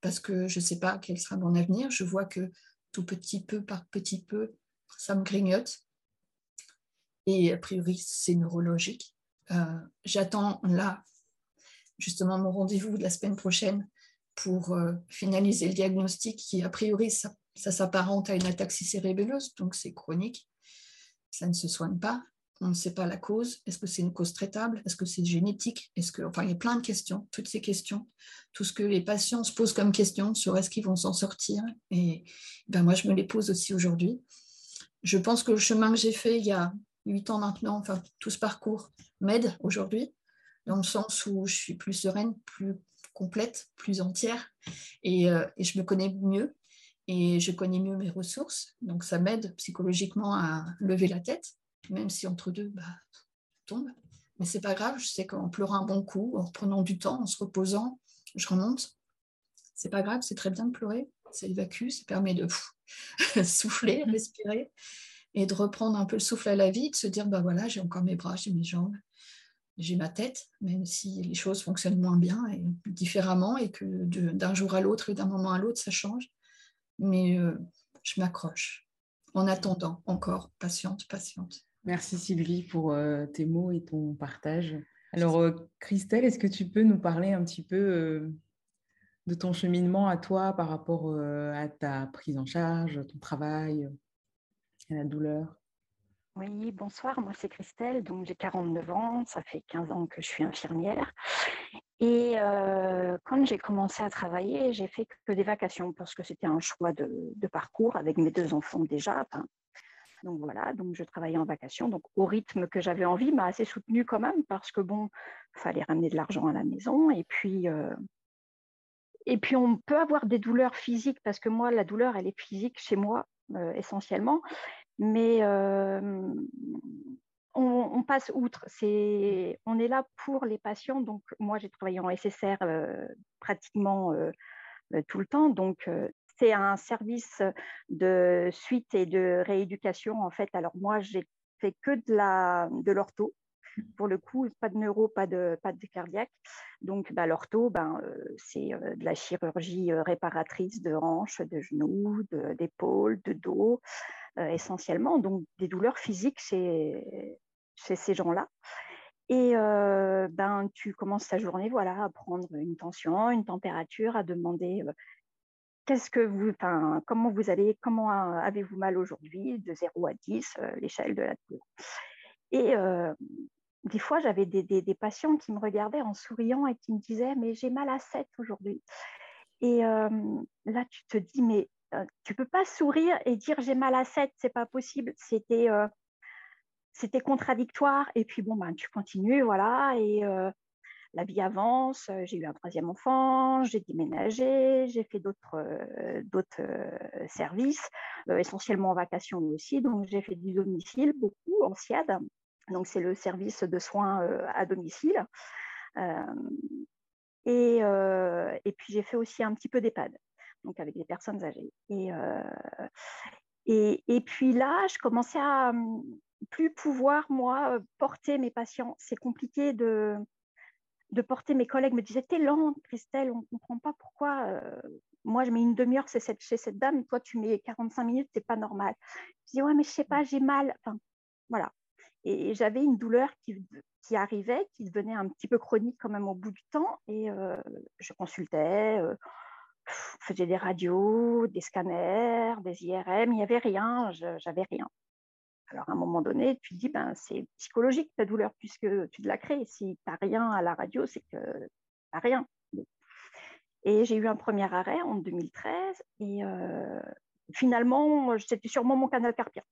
parce que je ne sais pas quel sera mon avenir. Je vois que tout petit peu par petit peu, ça me grignote. Et a priori, c'est neurologique. Euh, j'attends là, justement, mon rendez-vous de la semaine prochaine pour euh, finaliser le diagnostic qui, a priori, ça, ça s'apparente à une ataxie cérébelleuse, donc c'est chronique. Ça ne se soigne pas on ne sait pas la cause. Est-ce que c'est une cause traitable? Est-ce que c'est génétique? Est-ce que, enfin, il y a plein de questions. Toutes ces questions, tout ce que les patients se posent comme question sur est-ce qu'ils vont s'en sortir. Et ben moi, je me les pose aussi aujourd'hui. Je pense que le chemin que j'ai fait il y a huit ans maintenant, enfin tout ce parcours m'aide aujourd'hui, dans le sens où je suis plus sereine, plus complète, plus entière, et, euh, et je me connais mieux et je connais mieux mes ressources. Donc ça m'aide psychologiquement à lever la tête même si entre deux, bah, tombe. Mais c'est pas grave, je sais qu'en pleurant un bon coup, en reprenant du temps, en se reposant, je remonte. c'est pas grave, c'est très bien de pleurer, ça évacue, ça permet de souffler, respirer et de reprendre un peu le souffle à la vie, de se dire bah voilà, j'ai encore mes bras, j'ai mes jambes, j'ai ma tête, même si les choses fonctionnent moins bien et différemment et que d'un jour à l'autre et d'un moment à l'autre, ça change. Mais euh, je m'accroche en attendant encore, patiente, patiente. Merci Sylvie pour euh, tes mots et ton partage. Alors euh, Christelle, est-ce que tu peux nous parler un petit peu de ton cheminement à toi par rapport à ta prise en charge, ton travail, à la douleur? Oui, bonsoir, moi c'est Christelle, donc j'ai 49 ans, ça fait 15 ans que je suis infirmière. Et euh, quand j'ai commencé à travailler, j'ai fait que des vacations parce que c'était un choix de, parcours avec mes deux enfants déjà. Donc voilà, donc je travaillais en vacation, donc au rythme que j'avais envie, m'a assez soutenue quand même parce que bon, il fallait ramener de l'argent à la maison et puis euh, et puis on peut avoir des douleurs physiques parce que moi la douleur elle est physique chez moi euh, essentiellement mais on, passe outre. on est là pour les patients. Donc, moi, j'ai travaillé en SSR pratiquement tout le temps. Donc, c'est un service de suite et de rééducation, en fait. Alors, moi, j'ai fait que de, la, de l'ortho. Pour le coup, pas de neuro, pas de, pas de cardiaque. Donc, bah, l'ortho, ben, c'est de la chirurgie réparatrice de hanches, de genoux, d'épaules, de, dos. Euh, essentiellement, donc des douleurs physiques chez, chez ces gens-là. Et euh, ben, tu commences ta journée voilà, à prendre une tension, une température, à demander euh, comment vous allez, comment avez-vous mal aujourd'hui, de 0 à 10, l'échelle de la douleur. Et des fois, j'avais des, patients qui me regardaient en souriant et qui me disaient, mais j'ai mal à 7 aujourd'hui. Et là, tu te dis, mais euh, tu peux pas sourire et dire j'ai mal à 7, c'est pas possible. C'était euh, contradictoire. Et puis bon, ben, tu continues, voilà, et euh, la vie avance. J'ai eu un troisième enfant, j'ai déménagé, j'ai fait d'autres d'autres services, essentiellement en vacation aussi. Donc j'ai fait du domicile beaucoup en SIAD. Donc c'est le service de soins à domicile. Et, et, puis j'ai fait aussi un petit peu d'EHPAD donc avec des personnes âgées. Et, euh, et, et, puis là, je commençais à hum, plus pouvoir, moi, porter mes patients. C'est compliqué de, de porter mes collègues me disaient T'es lente, Christelle, on ne comprend pas pourquoi. Euh, moi, je mets une demi-heure chez cette, dame, toi, tu mets 45 minutes, c'est pas normal. Je dis Ouais, mais je sais pas, j'ai mal. Enfin, voilà. Et j'avais une douleur qui, qui, arrivait, qui devenait un petit peu chronique quand même au bout du temps. Et euh, je consultais faisais des radios, des scanners, des IRM, il n'y avait rien, j'avais rien. Alors à un moment donné, tu te dis, ben, c'est psychologique ta douleur puisque tu te l'as créée. Si tu n'as rien à la radio, c'est que tu n'as rien. Et j'ai eu un premier arrêt en 2013 et euh, finalement, c'était sûrement mon canal carpien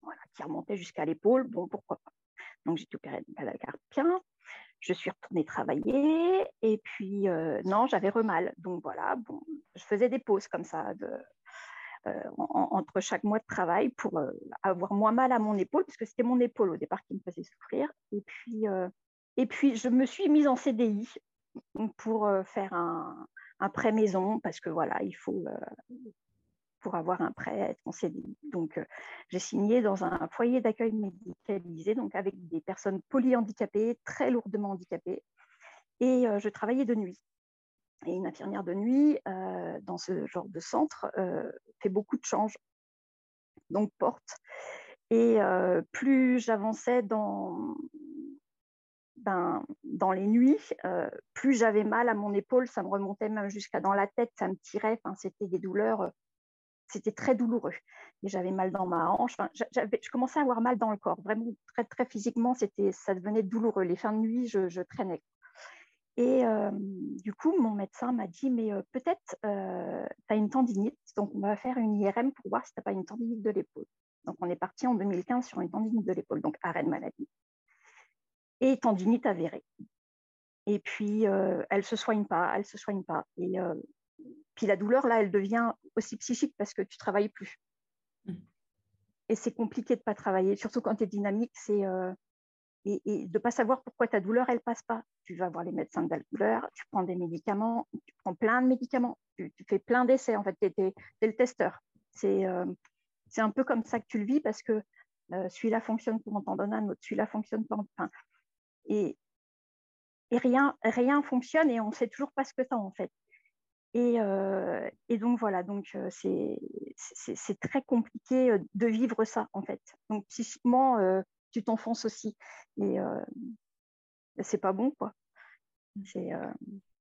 voilà, qui remontait jusqu'à l'épaule. Bon, pourquoi pas. Donc j'ai opéré le canal carpien je suis retournée travailler et puis euh, non, j'avais remal. Donc voilà, bon, je faisais des pauses comme ça de, euh, entre chaque mois de travail pour euh, avoir moins mal à mon épaule, parce que c'était mon épaule au départ qui me faisait souffrir. Et puis, puis je me suis mise en CDI pour faire un, prêt maison, parce que voilà, il faut, pour avoir un prêt, être en CDI. Donc, euh, j'ai signé dans un foyer d'accueil médicalisé, donc avec des personnes polyhandicapées, très lourdement handicapées. Et euh, je travaillais de nuit. Et une infirmière de nuit, euh, dans ce genre de centre, fait beaucoup de changes, donc porte. Et plus j'avançais dans, ben, dans les nuits, plus j'avais mal à mon épaule, ça me remontait même jusqu'à dans la tête, ça me tirait, c'était des douleurs c'était très douloureux. Et j'avais mal dans ma hanche. Je commençais à avoir mal dans le corps. Vraiment, très, très physiquement, ça devenait douloureux. Les fins de nuit, je, traînais. Et euh, du coup, mon médecin m'a dit, mais euh, peut-être euh, tu as une tendinite, donc on va faire une IRM pour voir si tu n'as pas une tendinite de l'épaule. Donc on est parti en 2015 sur une tendinite de l'épaule, donc arrêt de maladie. Et tendinite avérée. Et puis, elle ne se soigne pas, elle ne se soigne pas. Et puis la douleur, là, elle devient aussi psychique parce que tu travailles plus. Mm. Et c'est compliqué de ne pas travailler, surtout quand tu es dynamique. C'est, et, de ne pas savoir pourquoi ta douleur, elle passe pas. Tu vas voir les médecins de la douleur, tu prends des médicaments, tu prends plein de médicaments, tu, fais plein d'essais, en fait, tu es, le testeur. Euh, c'est un peu comme ça que tu le vis parce que euh, celui-là fonctionne pour en t'en donner un autre, celui-là fonctionne pour en... et, et rien, rien fonctionne et on ne sait toujours pas ce que tu as, en fait. Et, euh, et, donc voilà, donc c'est très compliqué de vivre ça en fait. Donc psychiquement, tu t'enfonces aussi. Et euh, c'est pas bon, quoi. C'est euh,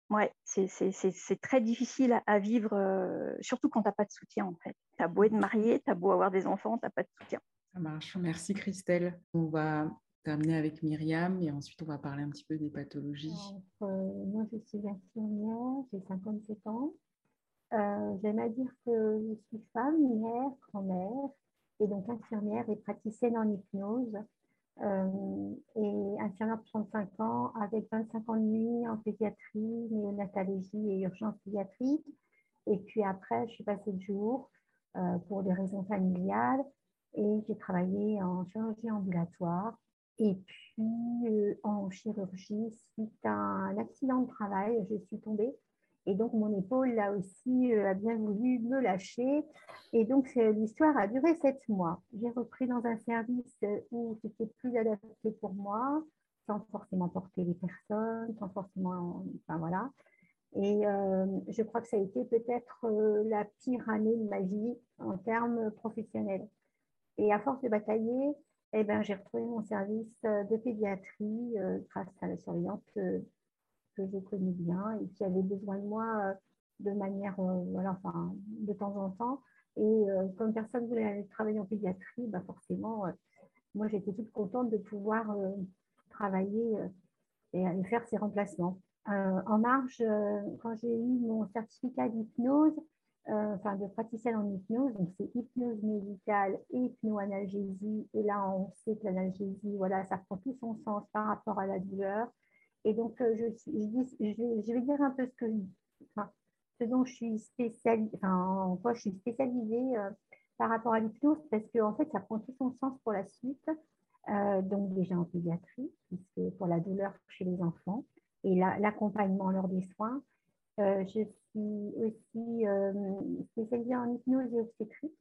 ouais, c'est très difficile à, vivre, euh, surtout quand tu n'as pas de soutien, en fait. Tu as beau être marié, tu as beau avoir des enfants, tu n'as pas de soutien. Ça marche. Merci, Christelle. On va terminer avec Myriam et ensuite on va parler un petit peu des pathologies. moi, je suis infirmière, j'ai 57 ans. J'aime à dire que je suis femme, mère, grand-mère, et donc infirmière et praticienne en hypnose. Euh, et infirmière de 35 ans avec 25 ans de nuit en pédiatrie, néonatologie et urgence pédiatrique. Et puis après, je suis passée de jour euh, pour des raisons familiales et j'ai travaillé en chirurgie ambulatoire et puis euh, en chirurgie suite à un accident de travail. Je suis tombée et donc, mon épaule, là aussi, euh, a bien voulu me lâcher. Et donc, l'histoire a duré sept mois. J'ai repris dans un service où c'était plus adapté pour moi, sans forcément porter les personnes, sans forcément. Enfin, voilà. Et euh, je crois que ça a été peut-être euh, la pire année de ma vie en termes professionnels. Et à force de batailler, eh ben, j'ai retrouvé mon service de pédiatrie grâce à la surveillance que je connais bien et qui avait besoin de moi euh, de manière, euh, voilà, enfin, de temps en temps. Et euh, comme personne ne voulait aller travailler en pédiatrie, bah forcément, moi j'étais toute contente de pouvoir travailler et aller faire ces remplacements. en marge, quand j'ai eu mon certificat d'hypnose, enfin de praticienne en hypnose, donc c'est hypnose médicale et hypnoanalgésie. Et là, on sait que l'analgésie, voilà, ça prend tout son sens par rapport à la douleur. Et donc, euh, je, je, vais dire un peu ce, que, dont je suis spécialisée, en quoi je suis spécialisée euh, par rapport à l'hypnose, parce qu'en en fait, ça prend tout son sens pour la suite. Euh, donc, déjà en pédiatrie, pour la douleur chez les enfants et l'accompagnement lors des soins. je suis aussi spécialisée en hypnose et obstétrique.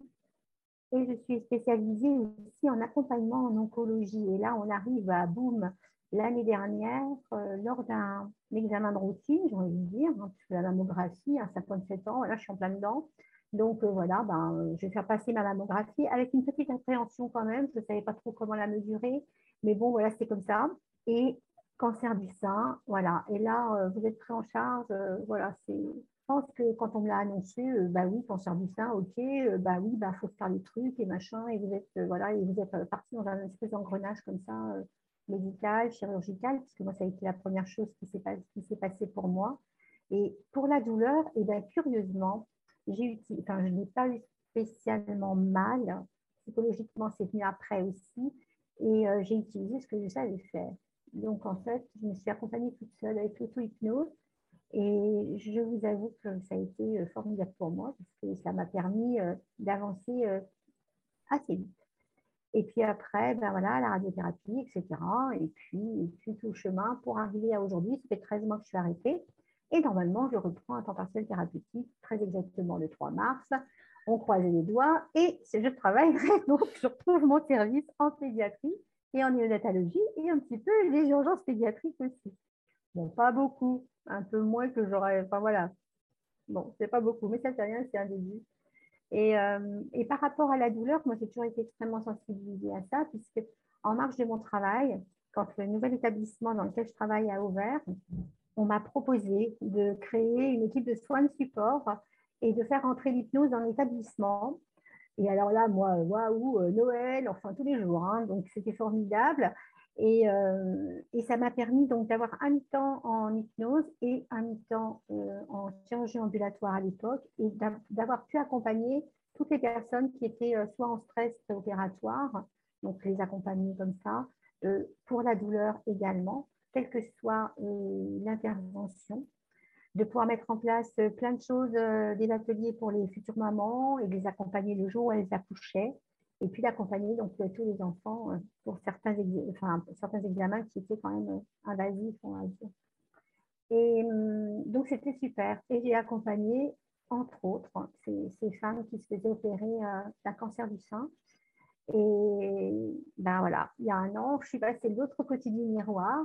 Et je suis spécialisée aussi en accompagnement en oncologie. Et là, on arrive à boum, l'année dernière, euh, lors d'un examen de routine, j'ai envie de dire, hein, la mammographie, à 57 ans, là je suis en plein dedans. Donc euh, voilà, ben, euh, je vais faire passer ma mammographie avec une petite appréhension quand même, je ne savais pas trop comment la mesurer, mais bon, voilà, c'est comme ça. Et cancer du sein, voilà. Et là, vous êtes pris en charge, voilà, c'est. Je pense que quand on me l'a annoncé, bah oui, cancer du sein, ok, bah oui, bah faut faire les trucs et machin, et vous êtes, voilà, et vous êtes parti dans un espèce d'engrenage comme ça médicale, chirurgicale, puisque moi, ça a été la première chose qui s'est passée passé pour moi. Et pour la douleur, eh bien, curieusement, enfin, je n'ai pas eu spécialement mal. Psychologiquement, c'est venu après aussi. Et euh, j'ai utilisé ce que je savais faire. Donc, en fait, je me suis accompagnée toute seule avec l'auto-hypnose. Et je vous avoue que ça a été euh, formidable pour moi, parce que ça m'a permis euh, d'avancer assez vite. Et puis après, ben voilà, la radiothérapie, etc. Et puis, tout le chemin pour arriver à aujourd'hui. Ça fait 13 mois que je suis arrêtée. Et normalement, je reprends un temps partiel thérapeutique très exactement le 3 mars. On croise les doigts et je travaille donc je retrouve mon service en pédiatrie et en néonatologie et un petit peu les urgences pédiatriques aussi. Bon, pas beaucoup, un peu moins que j'aurais. Enfin voilà. Bon, c'est pas beaucoup, mais ça fait rien, c'est un début. Euh, et, par rapport à la douleur, moi j'ai toujours été extrêmement sensibilisée à ça, puisque en marge de mon travail, quand le nouvel établissement dans lequel je travaille a ouvert, on m'a proposé de créer une équipe de soins de support et de faire entrer l'hypnose dans l'établissement. Et alors là, moi, waouh, euh, Noël, enfin tous les jours, hein, donc c'était formidable. Euh, et, ça m'a permis donc d'avoir un mi-temps en hypnose et un mi-temps euh, en chirurgie ambulatoire à l'époque et d'avoir pu accompagner toutes les personnes qui étaient euh, soit en stress opératoire, donc les accompagner comme ça, pour la douleur également, quelle que soit l'intervention, de pouvoir mettre en place plein de choses, des ateliers pour les futures mamans et les accompagner le jour où elles accouchaient et puis d'accompagner donc tous les enfants pour certains, examens qui étaient quand même invasifs, on va dire. Et hum, donc, c'était super. Et j'ai accompagné, entre autres, ces, ces, femmes qui se faisaient opérer d'un cancer du sein. Et ben voilà, il y a un an, je suis passée de l'autre côté du miroir,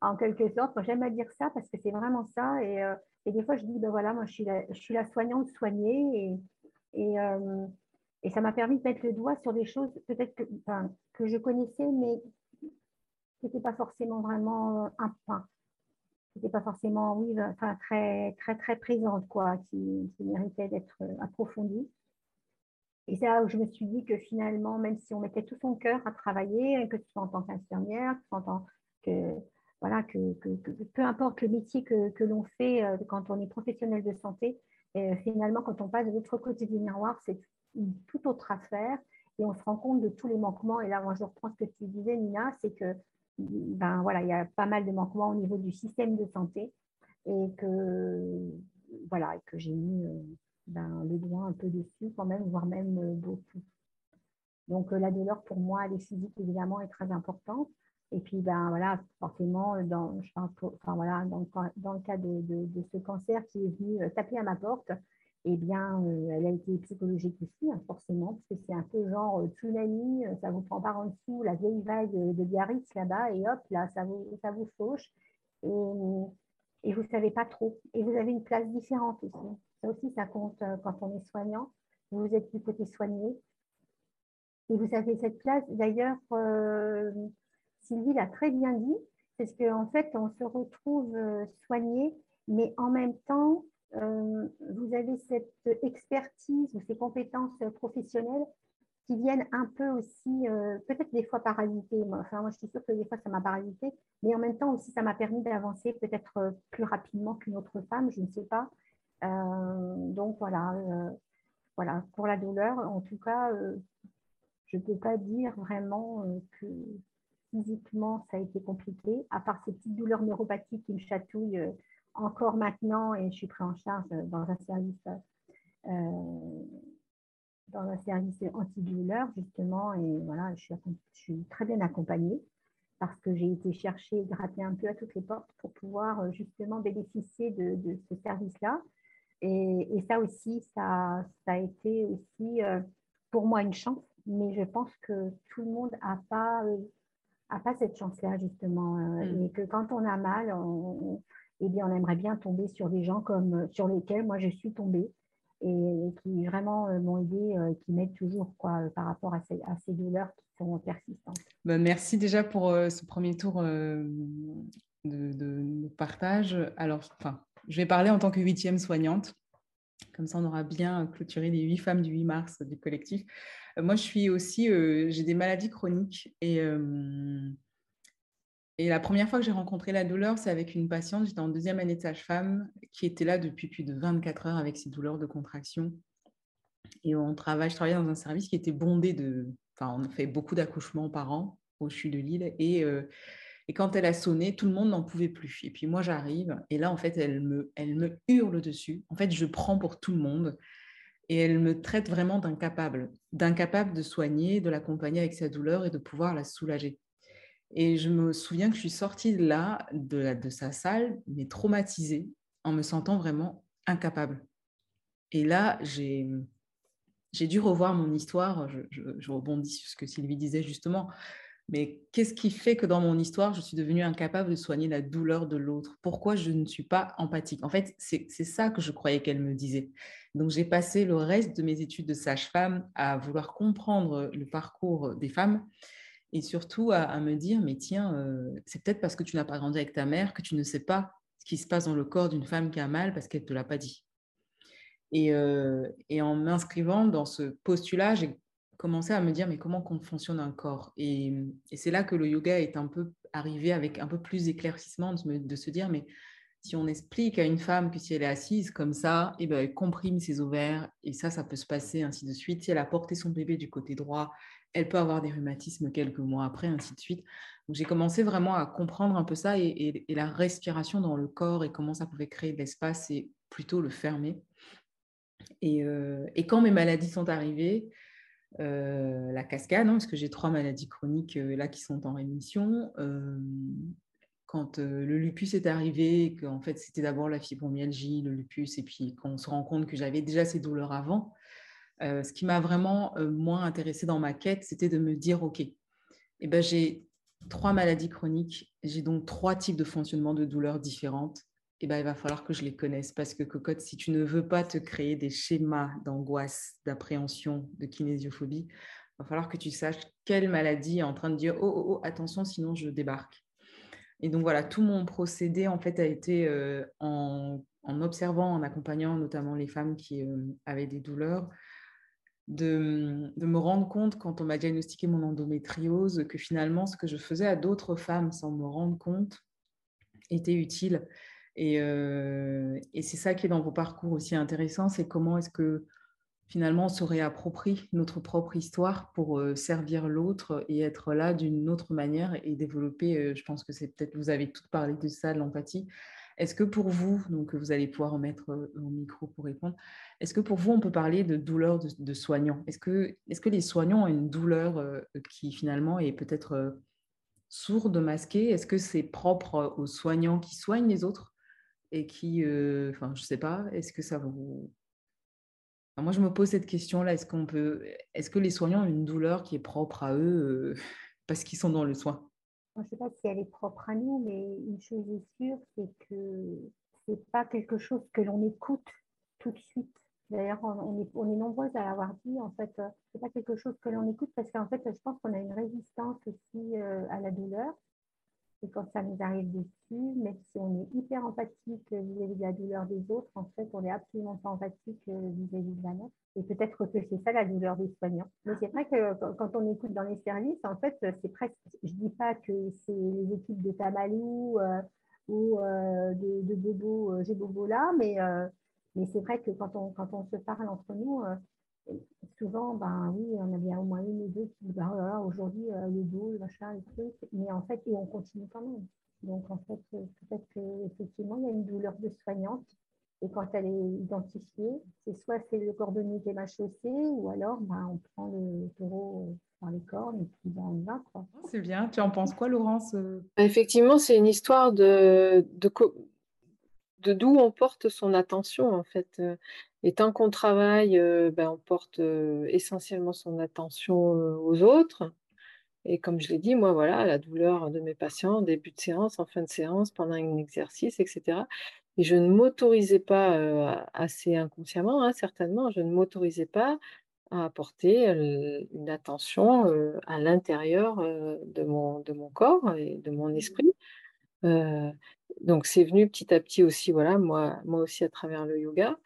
en quelque sorte. J'aime à dire ça parce que c'est vraiment ça. Et, euh, et, des fois, je dis, ben voilà, moi, je suis la, soignante soignée. Et, euh, et ça m'a permis de mettre le doigt sur des choses peut-être que, que je connaissais, mais qui n'étaient pas forcément vraiment un pain n'était pas forcément, oui, enfin, très, très, très présente, quoi, qui, qui méritait d'être approfondie. Et c'est là où je me suis dit que finalement, même si on mettait tout son cœur à travailler, que ce soit en tant qu'infirmière, en tant que, voilà, que, peu importe le métier que, l'on fait euh, quand on est professionnel de santé, euh, finalement, quand on passe de l'autre côté du miroir, c'est une toute autre affaire et on se rend compte de tous les manquements. Et là, moi, je reprends ce que tu disais, Nina, c'est que ben, voilà, il y a pas mal de manquements au niveau du système de santé et que, voilà, que j'ai mis euh, ben, le doigt un peu dessus quand même, voire même euh, beaucoup. Donc euh, la douleur pour moi, elle est physique évidemment est très importante. Et puis ben voilà, forcément dans, enfin, voilà, dans, le cas de, ce cancer qui est venu taper à ma porte, eh bien, elle a été psychologique aussi, hein, forcément, parce que c'est un peu genre tsunami, ça vous prend par en dessous, la vieille vague de Biarritz là-bas, et hop, là, ça vous, ça vous fauche. Et, et vous ne savez pas trop. Et vous avez une place différente aussi. Ça aussi, ça compte euh, quand on est soignant. Vous êtes du côté soigné. Et vous avez cette place, d'ailleurs, euh, Sylvie l'a très bien dit, c'est qu'en fait, on se retrouve euh, soigné, mais en même temps, vous avez cette expertise ou ces compétences professionnelles qui viennent un peu aussi, peut-être des fois parasiter. Enfin, moi, je suis sûre que des fois, ça m'a parasité, mais en même temps aussi, ça m'a permis d'avancer peut-être plus rapidement qu'une autre femme, je ne sais pas. Euh, donc voilà, euh, voilà, pour la douleur, en tout cas, euh, je ne peux pas dire vraiment que physiquement ça a été compliqué, à part ces petites douleurs neuropathiques qui me chatouillent encore maintenant et je suis pris en charge dans un service dans un service antidouleur justement et voilà je suis, très bien accompagnée parce que j'ai été chercher et gratter un peu à toutes les portes pour pouvoir justement bénéficier de ce service là et, ça aussi, ça, ça, a été aussi euh, pour moi une chance, mais je pense que tout le monde n'a pas, euh, a pas cette chance-là, justement. Euh, mm. Et que quand on a mal, on, eh bien, on aimerait bien tomber sur des gens comme sur lesquels moi je suis tombée et qui vraiment m'ont aidé, qui m'aident toujours quoi, par rapport à ces, douleurs qui sont persistantes. Ben, merci déjà pour ce premier tour de, partage. Alors, je vais parler en tant que huitième soignante. Comme ça, on aura bien clôturé les huit femmes du 8 mars du collectif. Euh, moi, je suis aussi, euh, j'ai des maladies chroniques et, euh, et la première fois que j'ai rencontré la douleur, c'est avec une patiente, j'étais en deuxième année de sage-femme, qui était là depuis plus de 24 heures avec ses douleurs de contraction. Et on travaille, je travaillais dans un service qui était bondé de, enfin, on fait beaucoup d'accouchements par an au CHU de Lille et et quand elle a sonné, tout le monde n'en pouvait plus. Et puis moi, j'arrive, et là, en fait, elle me, elle me hurle dessus. En fait, je prends pour tout le monde. Et elle me traite vraiment d'incapable, d'incapable de soigner, de l'accompagner avec sa douleur et de pouvoir la soulager. Et je me souviens que je suis sortie de là, de, sa salle, mais traumatisée, en me sentant vraiment incapable. Et là, j'ai, dû revoir mon histoire. Je, je, rebondis sur ce que Sylvie disait justement. Mais qu'est-ce qui fait que dans mon histoire, je suis devenue incapable de soigner la douleur de l'autre? Pourquoi je ne suis pas empathique? En fait, c'est ça que je croyais qu'elle me disait. Donc, j'ai passé le reste de mes études de sage-femme à vouloir comprendre le parcours des femmes et surtout à, me dire, mais tiens, euh, c'est peut-être parce que tu n'as pas grandi avec ta mère que tu ne sais pas ce qui se passe dans le corps d'une femme qui a mal parce qu'elle ne te l'a pas dit. Et, euh, et en m'inscrivant dans ce postulat, j'ai commencé à me dire mais comment fonctionne un corps? Et, c'est là que le yoga est un peu arrivé avec un peu plus d'éclaircissement de, se dire mais si on explique à une femme que si elle est assise comme ça, et eh ben, elle comprime ses ovaires et ça, ça peut se passer ainsi de suite. Si elle a porté son bébé du côté droit, elle peut avoir des rhumatismes quelques mois après, ainsi de suite. Donc j'ai commencé vraiment à comprendre un peu ça et, la respiration dans le corps et comment ça pouvait créer de l'espace et plutôt le fermer. Et, euh, quand mes maladies sont arrivées, la cascade, hein, parce que j'ai trois maladies chroniques là qui sont en rémission. quand le lupus est arrivé, qu'en fait c'était d'abord la fibromyalgie, le lupus, et puis qu'on se rend compte que j'avais déjà ces douleurs avant, ce qui m'a vraiment moins intéressée dans ma quête, c'était de me dire, OK, eh ben, j'ai trois maladies chroniques, j'ai donc trois types de fonctionnement de douleurs différentes. Eh ben, il va falloir que je les connaisse parce que cocotte, si tu ne veux pas te créer des schémas d'angoisse, d'appréhension, de kinésiophobie, il va falloir que tu saches quelle maladie est en train de dire oh, oh, oh attention, sinon je débarque. Et donc voilà, tout mon procédé en fait a été euh, en, observant, en accompagnant notamment les femmes qui euh, avaient des douleurs, de, me rendre compte quand on m'a diagnostiqué mon endométriose que finalement ce que je faisais à d'autres femmes sans me rendre compte était utile. Et, euh, et c'est ça qui est dans vos parcours aussi intéressant, c'est comment est-ce que finalement on se réapproprie notre propre histoire pour euh, servir l'autre et être là d'une autre manière et développer, euh, je pense que c'est peut-être, vous avez toutes parlé de ça, de l'empathie, est-ce que pour vous, donc vous allez pouvoir en mettre au micro pour répondre, est-ce que pour vous, on peut parler de douleur de, soignants? Est-ce que, les soignants ont une douleur qui finalement est peut-être sourde, masquée? Est-ce que c'est propre aux soignants qui soignent les autres et qui, enfin, je ne sais pas, est-ce que ça vous... moi, je me pose cette question-là, est-ce qu'on peut, est-ce que les soignants ont une douleur qui est propre à eux parce qu'ils sont dans le soin? Je ne sais pas si elle est propre à nous, mais une chose est sûre, c'est que ce n'est pas quelque chose que l'on écoute tout de suite. D'ailleurs, on est, on est nombreuses à l'avoir dit. En fait, euh, ce n'est pas quelque chose que l'on écoute parce qu'en fait, je pense qu'on a une résistance aussi euh, à la douleur. Et quand ça nous arrive dessus, même si on est hyper empathique vis-à-vis de la douleur des autres, en fait, on n'est absolument pas empathique euh, vis-à-vis de la nôtre. Et peut-être que c'est ça la douleur des soignants. Mais c'est vrai que quand on écoute dans les services, en fait, c'est presque. Je ne dis pas que c'est les équipes de Tamalou euh, ou euh, de, Bobo, j'ai Bobo là, mais, mais c'est vrai que quand on, quand on se parle entre nous, souvent, ben oui, on a bien au moins une ou deux qui disent ben, aujourd'hui, euh, le dos, le machin, les trucs, mais en fait, et on continue quand même. Donc, en fait, euh, peut-être qu'effectivement, il y a une douleur de soignante. Et quand elle est identifiée, c'est soit c'est le cordonnier qui est mal chaussé, ou alors ben, on prend le taureau euh, par les cornes et puis ben, on y va. C'est bien. Tu en penses quoi, Laurence Effectivement, c'est une histoire de, de, de d'où on porte son attention, en fait. Et tant qu'on travaille, euh, ben, on porte euh, essentiellement son attention euh, aux autres. Et comme je l'ai dit, moi, voilà, la douleur de mes patients, début de séance, en fin de séance, pendant un exercice, etc. Et je ne m'autorisais pas, assez inconsciemment, hein, certainement, je ne m'autorisais pas à apporter une attention à l'intérieur de, mon, de mon corps et de mon esprit. donc c'est venu petit à petit aussi, voilà, moi, moi aussi à travers le yoga.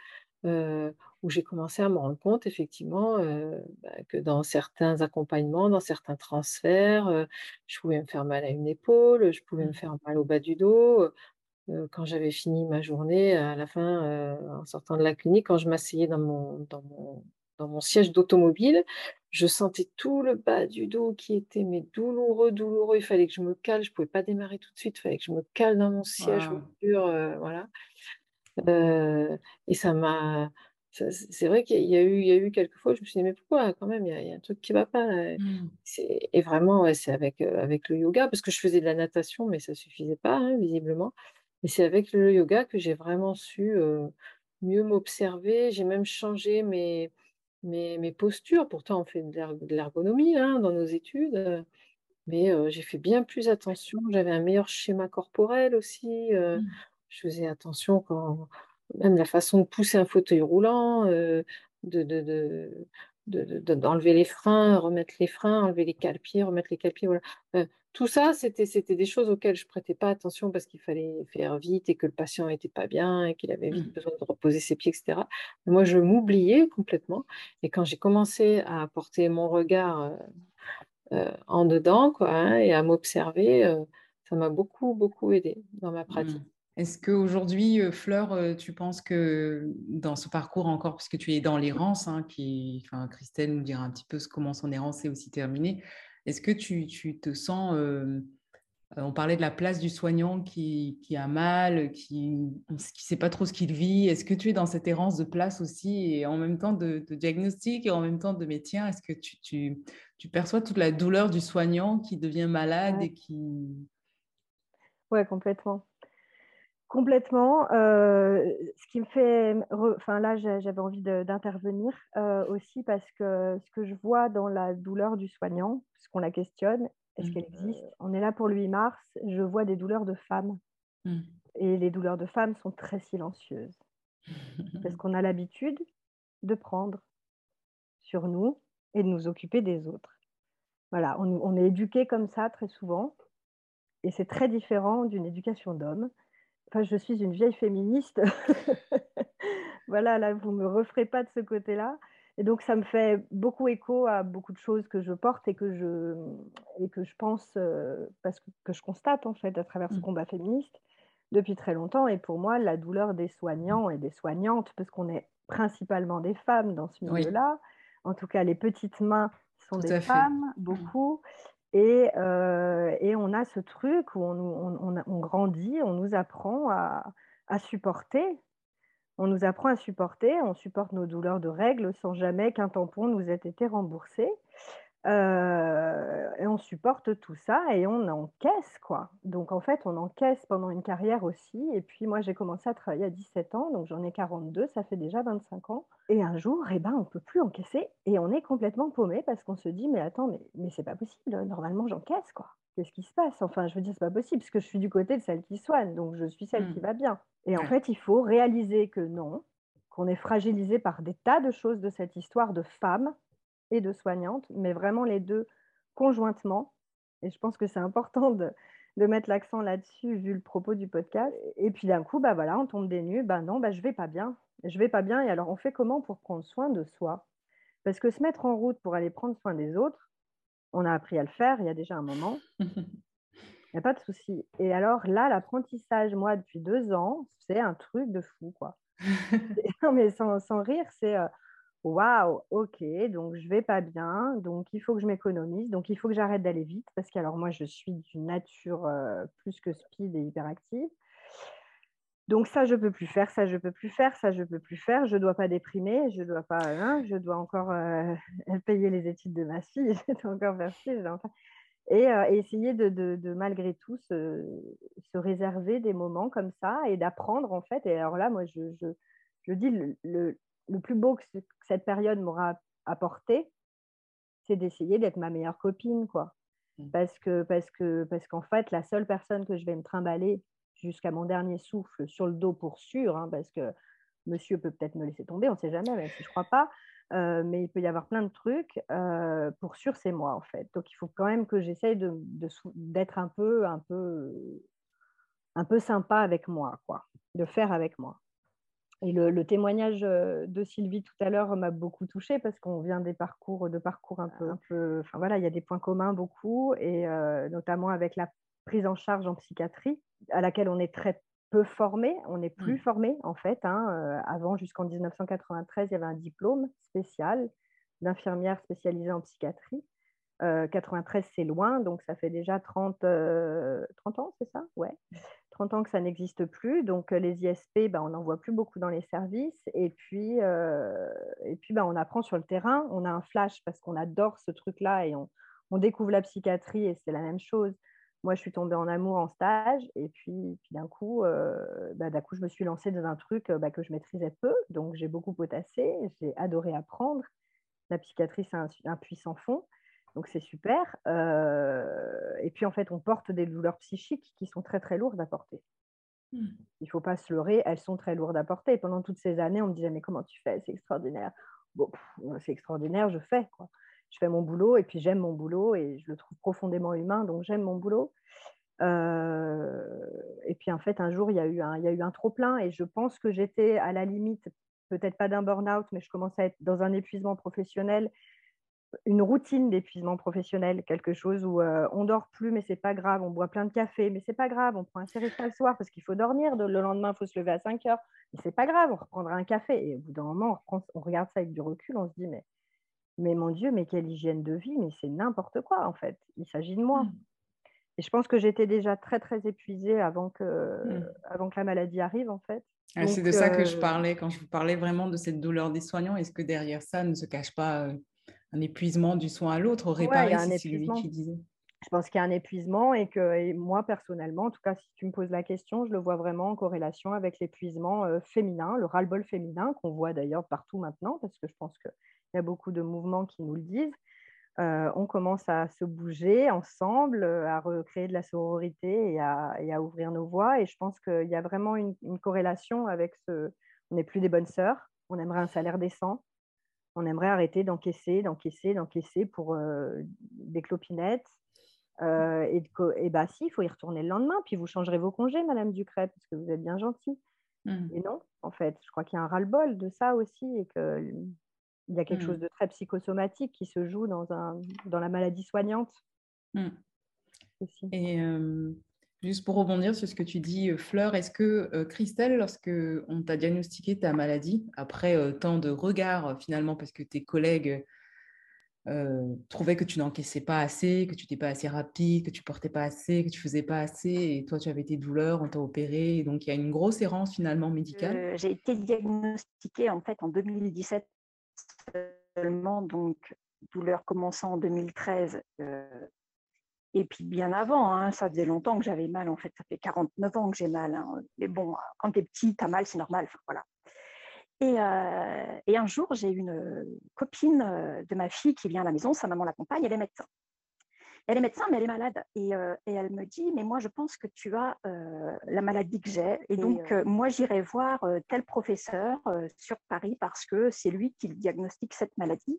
Où j'ai commencé à me rendre compte effectivement bah, que dans certains accompagnements, dans certains transferts, je pouvais me faire mal à une épaule, je pouvais me mmh. faire mal au bas du dos. Quand j'avais fini ma journée, à la fin, en sortant de la clinique, quand je m'asseyais dans mon, dans mon, dans mon siège d'automobile, je sentais tout le bas du dos qui était mais douloureux, douloureux. Il fallait que je me cale, je ne pouvais pas démarrer tout de suite, il fallait que je me cale dans mon siège, voilà. Euh, et ça m'a. C'est vrai qu'il y a eu, il y a eu quelques fois, je me suis dit, mais pourquoi quand même, il y a, un truc qui ne va pas. Mmh. Et vraiment, ouais, c'est avec, euh, avec le yoga, parce que je faisais de la natation, mais ça ne suffisait pas, hein, visiblement. Et c'est avec le yoga que j'ai vraiment su euh, mieux m'observer. J'ai même changé mes, mes, mes, postures. Pourtant, on fait de l'ergonomie hein, dans nos études. Mais j'ai fait bien plus attention. J'avais un meilleur schéma corporel aussi. Mmh je faisais attention quand même la façon de pousser un fauteuil roulant, euh, de, d'enlever les freins, remettre les freins, enlever les cale-pieds, remettre les cale-pieds. Voilà. Euh, tout ça, c'était, des choses auxquelles je ne prêtais pas attention parce qu'il fallait faire vite et que le patient n'était pas bien et qu'il avait vite mmh. besoin de reposer ses pieds, etc. moi, je m'oubliais complètement. Et quand j'ai commencé à apporter mon regard euh, en dedans quoi, hein, et à m'observer, ça m'a beaucoup, beaucoup aidé dans ma pratique. Mmh. Est-ce qu'aujourd'hui, euh, Fleur, euh, tu penses que dans ce parcours encore, puisque tu es dans l'errance, hein, qui, enfin, Christelle nous dira un petit peu comment son errance est aussi terminée, est-ce que tu, te sens euh, on parlait de la place du soignant qui, qui a mal, qui ne sait pas trop ce qu'il vit. Est-ce que tu es dans cette errance de place aussi et en même temps de, diagnostic et en même temps de métier Est-ce que tu, tu, tu, perçois toute la douleur du soignant qui devient malade et qui... Ouais, complètement. Complètement. Euh, ce qui me fait. Enfin, là, j'avais envie d'intervenir euh, aussi parce que ce que je vois dans la douleur du soignant, puisqu'on la questionne, est-ce mmh. qu'elle existe? On est là pour le 8 mars, je vois des douleurs de femmes. Mmh. Et les douleurs de femmes sont très silencieuses. parce qu'on a l'habitude de prendre sur nous et de nous occuper des autres. Voilà, on, on est éduqué comme ça très souvent. Et c'est très différent d'une éducation d'homme Enfin, je suis une vieille féministe. voilà, là, vous ne me referez pas de ce côté-là. Et donc, ça me fait beaucoup écho à beaucoup de choses que je porte et que je, et que je pense, euh, parce que, que, je constate en fait à travers ce mmh. combat féministe depuis très longtemps. Et pour moi, la douleur des soignants et des soignantes, parce qu'on est principalement des femmes dans ce milieu-là, en tout cas, les petites mains sont des femmes, mmh. Euh, et, on a ce truc où on, grandit, on nous apprend à, supporter. On nous apprend à supporter, on supporte nos douleurs de règles sans jamais qu'un tampon nous ait été remboursé. Euh, et on supporte tout ça et on encaisse, quoi. Donc, en fait, on encaisse pendant une carrière aussi. Et puis, moi, j'ai commencé à travailler à 17 ans, donc j'en ai 42, ça fait déjà 25 ans. Et un jour, eh ben, on ne peut plus encaisser et on est complètement paumé parce qu'on se dit, mais attends, mais, mais c'est pas possible, normalement, j'encaisse, quoi. Qu'est-ce qui se passe? Enfin, je veux dire, c'est pas possible parce que je suis du côté de celle qui soigne, donc je suis celle qui mmh. va bien. Et en fait, il faut réaliser que non, qu'on est fragilisé par des tas de choses de cette histoire de femmes et de soignante, mais vraiment les deux conjointement. Et je pense que c'est important de, mettre l'accent là-dessus vu le propos du podcast. Et puis d'un coup, bah voilà, on tombe des nues, bah non, bah je vais pas bien. Je vais pas bien. Et alors on fait comment pour prendre soin de soi? Parce que se mettre en route pour aller prendre soin des autres, on a appris à le faire il y a déjà un moment. Il n'y a pas de souci. Et alors là, l'apprentissage, moi, depuis deux ans, c'est un truc de fou, quoi. non, mais sans, sans rire, c'est euh, Waouh, ok, donc je vais pas bien, donc il faut que je m'économise, donc il faut que j'arrête d'aller vite, parce que alors moi je suis d'une nature euh, plus que speed et hyperactive. Donc ça je peux plus faire, ça je peux plus faire, ça je peux plus faire, je dois pas déprimer, je dois pas, hein, je dois encore euh, payer les études de ma fille, je dois encore faire ci, et, euh, essayer de, malgré tout se, réserver des moments comme ça et d'apprendre en fait. Et alors là, moi je, je, dis le le plus beau que, cette période m'aura apporté, c'est d'essayer d'être ma meilleure copine, quoi. Mmh. Parce que parce que parce qu'en fait, la seule personne que je vais me trimballer jusqu'à mon dernier souffle sur le dos pour sûr, hein, parce que Monsieur peut peut-être me laisser tomber, on ne sait jamais, même si je crois pas. Euh, mais il peut y avoir plein de trucs. Euh, pour sûr, c'est moi en fait. Donc il faut quand même que j'essaye de, d'être un peu, un peu, un peu sympa avec moi, quoi, de faire avec moi. Et le, témoignage euh, de Sylvie tout à l'heure m'a beaucoup touchée parce qu'on vient des parcours, de parcours un peu, un peu, enfin voilà, il y a des points communs beaucoup, et euh, notamment avec la prise en charge en psychiatrie, à laquelle on est très peu formé, on n'est plus mmh. formé en fait. Hein, euh, avant, jusqu'en 1993, il y avait un diplôme spécial d'infirmière spécialisée en psychiatrie. 93, c'est loin, donc ça fait déjà 30, 30 ans, c'est ça? Ouais. 30 ans que ça n'existe plus. Donc, euh, les ISP, ben, on n'en voit plus beaucoup dans les services. Et puis, euh, et puis ben, on apprend sur le terrain. On a un flash parce qu'on adore ce truc-là et on, on, découvre la psychiatrie et c'est la même chose. Moi, je suis tombée en amour en stage et puis, puis d'un coup, euh, ben, d'un coup, je me suis lancée dans un truc ben, que je maîtrisais peu. Donc, j'ai beaucoup potassé. J'ai adoré apprendre. La psychiatrie, c'est un, un puissant fond. Donc c'est super. Euh, et puis en fait, on porte des douleurs psychiques qui sont très très lourdes à porter. Hmm. Il ne faut pas se leurrer, elles sont très lourdes à porter. pendant toutes ces années, on me disait mais comment tu fais? C'est extraordinaire. Bon, c'est extraordinaire, je fais quoi. Je fais mon boulot et puis j'aime mon boulot et je le trouve profondément humain, donc j'aime mon boulot. Euh, et puis en fait, un jour, il y a eu un, il y a eu un trop plein et je pense que j'étais à la limite, peut-être pas d'un burn-out, mais je commençais à être dans un épuisement professionnel une routine d'épuisement professionnel, quelque chose où euh, on dort plus, mais c'est pas grave, on boit plein de café, mais c'est pas grave, on prend un céréal le soir parce qu'il faut dormir, le lendemain, il faut se lever à 5 heures, mais c'est pas grave, on reprendra un café. Et au bout d'un moment, on, regarde ça avec du recul, on se dit, mais, mais mon Dieu, mais quelle hygiène de vie, mais c'est n'importe quoi en fait, il s'agit de moi. Mmh. Et je pense que j'étais déjà très, très épuisée avant que, mmh. avant que la maladie arrive, en fait. Ah, c'est de ça que je parlais quand je vous parlais vraiment de cette douleur des soignants. Est-ce que derrière ça ne se cache pas un épuisement du soin à l'autre, réparer, ouais, c'est lui qui disait je pense qu'il y a un épuisement et que moi, personnellement, en tout cas, si tu me poses la question, je le vois vraiment en corrélation avec l'épuisement féminin, le ras-le-bol féminin, qu'on voit d'ailleurs partout maintenant, parce que je pense qu'il y a beaucoup de mouvements qui nous le disent. on commence à se bouger ensemble, à recréer de la sororité et à, ouvrir nos voies. Et je pense qu'il y a vraiment une, une corrélation avec ce... On n'est plus des bonnes sœurs, on aimerait un salaire décent, on aimerait arrêter d'encaisser, d'encaisser, d'encaisser pour des clopinettes, euh, et, et bah si, il faut y retourner le lendemain, puis vous changerez vos congés, Madame Ducret, parce que vous êtes bien gentille. Mmh. Et non, en fait, je crois qu'il y a un ras-le-bol de ça aussi, et qu'il y a quelque chose mmh. de très psychosomatique qui se joue dans, un, dans la maladie soignante. Mmh. Et juste pour rebondir sur ce que tu dis, Fleur, est-ce que Christelle, lorsque on t'a diagnostiqué ta maladie, après tant de regards finalement, parce que tes collègues euh, trouvais que tu n'encaissais pas assez, que tu n'étais pas assez rapide, que tu portais pas assez, que tu faisais pas assez, et toi tu avais tes douleurs, on t'a opéré, donc il y a une grosse errance finalement médicale? Euh, j'ai été diagnostiquée en fait en 2017 seulement, donc douleur commençant en 2013. Euh, et puis bien avant, hein, ça faisait longtemps que j'avais mal, en fait, ça fait 49 ans que j'ai mal. Hein. Mais bon, quand tu es petit, tu as mal, c'est normal. voilà. Euh, et, un jour, j'ai une euh, copine euh, de ma fille qui vient à la maison, sa maman l'accompagne, elle est médecin. Elle est médecin, mais elle est malade. Et, elle me dit, mais moi, je pense que tu as la maladie que j'ai. Et donc, moi, j'irai voir tel professeur sur Paris parce que c'est lui qui diagnostique cette maladie.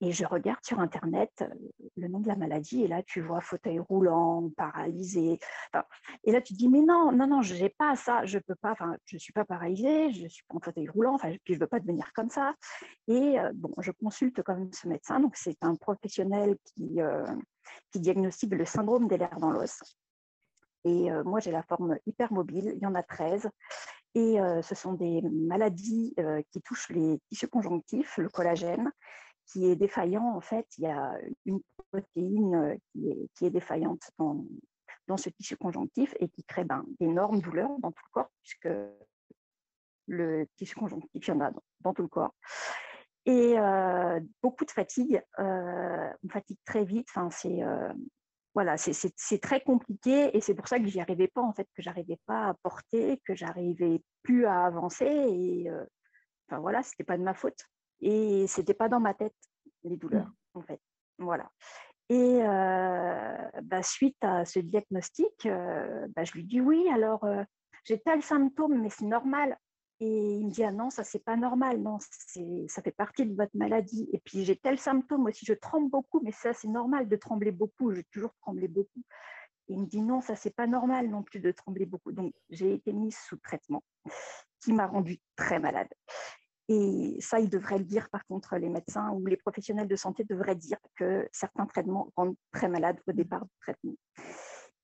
Et je regarde sur Internet euh, le nom de la maladie, et là, tu vois fauteuil roulant, paralysé. et là, tu te dis, mais non, non, non, je n'ai pas ça, je peux pas, enfin, je ne suis pas paralysée, je suis en fauteuil roulant, enfin, puis je ne veux pas devenir comme ça. Et euh, bon, je consulte quand même ce médecin, donc c'est un professionnel qui, euh, qui diagnostique le syndrome des lèvres dans l'os. Et moi, j'ai la forme hypermobile, il y en a 13. Et ce sont des maladies qui touchent les tissus conjonctifs, le collagène, qui est défaillant, en fait, il y a une protéine euh, qui est, défaillante dans, ce tissu conjonctif et qui crée ben, d'énormes douleurs dans tout le corps, puisque le tissu conjonctif, il y en a dans, tout le corps. Et euh, beaucoup de fatigue, euh, on fatigue très vite, enfin, c'est voilà, c'est très compliqué et c'est pour ça que j'y arrivais pas, en fait, que j'arrivais pas à porter, que j'arrivais plus à avancer et enfin voilà, c'était pas de ma faute. Et c'était pas dans ma tête, les douleurs, mmh. en fait. Voilà. Et euh, bah, suite à ce diagnostic, euh, bah, je lui dis oui, alors euh, j'ai tel symptôme, mais c'est normal. Et il me dit ah non, ça c'est pas normal, non, ça fait partie de votre maladie. Et puis j'ai tel symptôme aussi, je tremble beaucoup, mais ça c'est normal de trembler beaucoup, j'ai toujours tremblé beaucoup. Et il me dit non, ça c'est pas normal non plus de trembler beaucoup. Donc j'ai été mise sous traitement, qui m'a rendue très malade. Et ça, ils devraient le dire, par contre, les médecins ou les professionnels de santé devraient dire que certains traitements rendent très malade au départ du traitement.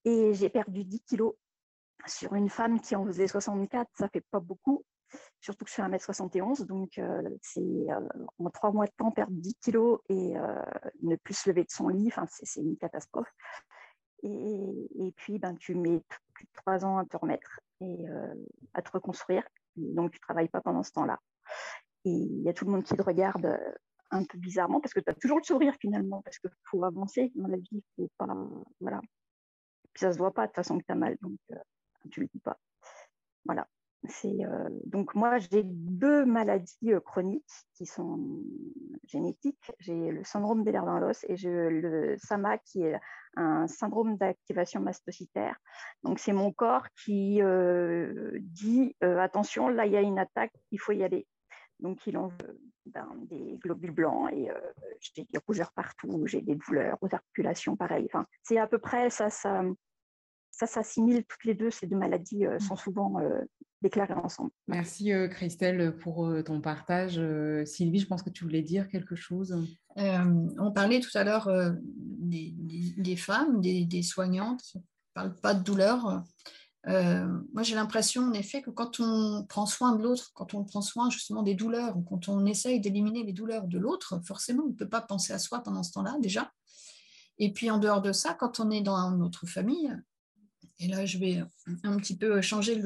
Et j'ai perdu 10 kilos sur une femme qui en faisait 64, ça fait pas beaucoup, surtout que je fais 1m71, donc euh, c'est euh, en trois mois de temps perdre 10 kilos et euh, ne plus se lever de son lit, c'est une catastrophe. Et, et, puis, ben, tu mets plus de trois ans à te remettre et à te reconstruire, donc tu ne travailles pas pendant ce temps-là. Et il y a tout le monde qui te regarde euh, un peu bizarrement parce que tu as toujours le sourire finalement, parce qu'il faut avancer dans la vie, faut pas. Voilà. Puis ça se voit pas de toute façon que tu as mal, donc euh, tu le dis pas. Voilà. Euh, donc moi j'ai deux maladies chroniques qui sont génétiques. J'ai le syndrome des lèvres dans l'os et j'ai le SAMA qui est un syndrome d'activation mastocytaire. Donc c'est mon corps qui dit attention là il y a une attaque, il faut y aller. Donc, il en veut ben, des globules blancs et euh, j'ai des rougeurs partout, j'ai des douleurs aux articulations, pareil. Enfin, c'est à peu près ça, ça, ça s'assimile toutes les deux. Ces deux maladies euh, sont souvent euh, déclarées ensemble. Merci Christelle pour ton partage. Sylvie, je pense que tu voulais dire quelque chose. on parlait tout à l'heure des, des, femmes, des, des soignantes qui ne parlent pas de douleur. Euh, moi, j'ai l'impression, en effet, que quand on prend soin de l'autre, quand on prend soin justement des douleurs, quand on essaye d'éliminer les douleurs de l'autre, forcément, on ne peut pas penser à soi pendant ce temps-là, déjà. Et puis en dehors de ça, quand on est dans notre famille, et là je vais un petit peu changer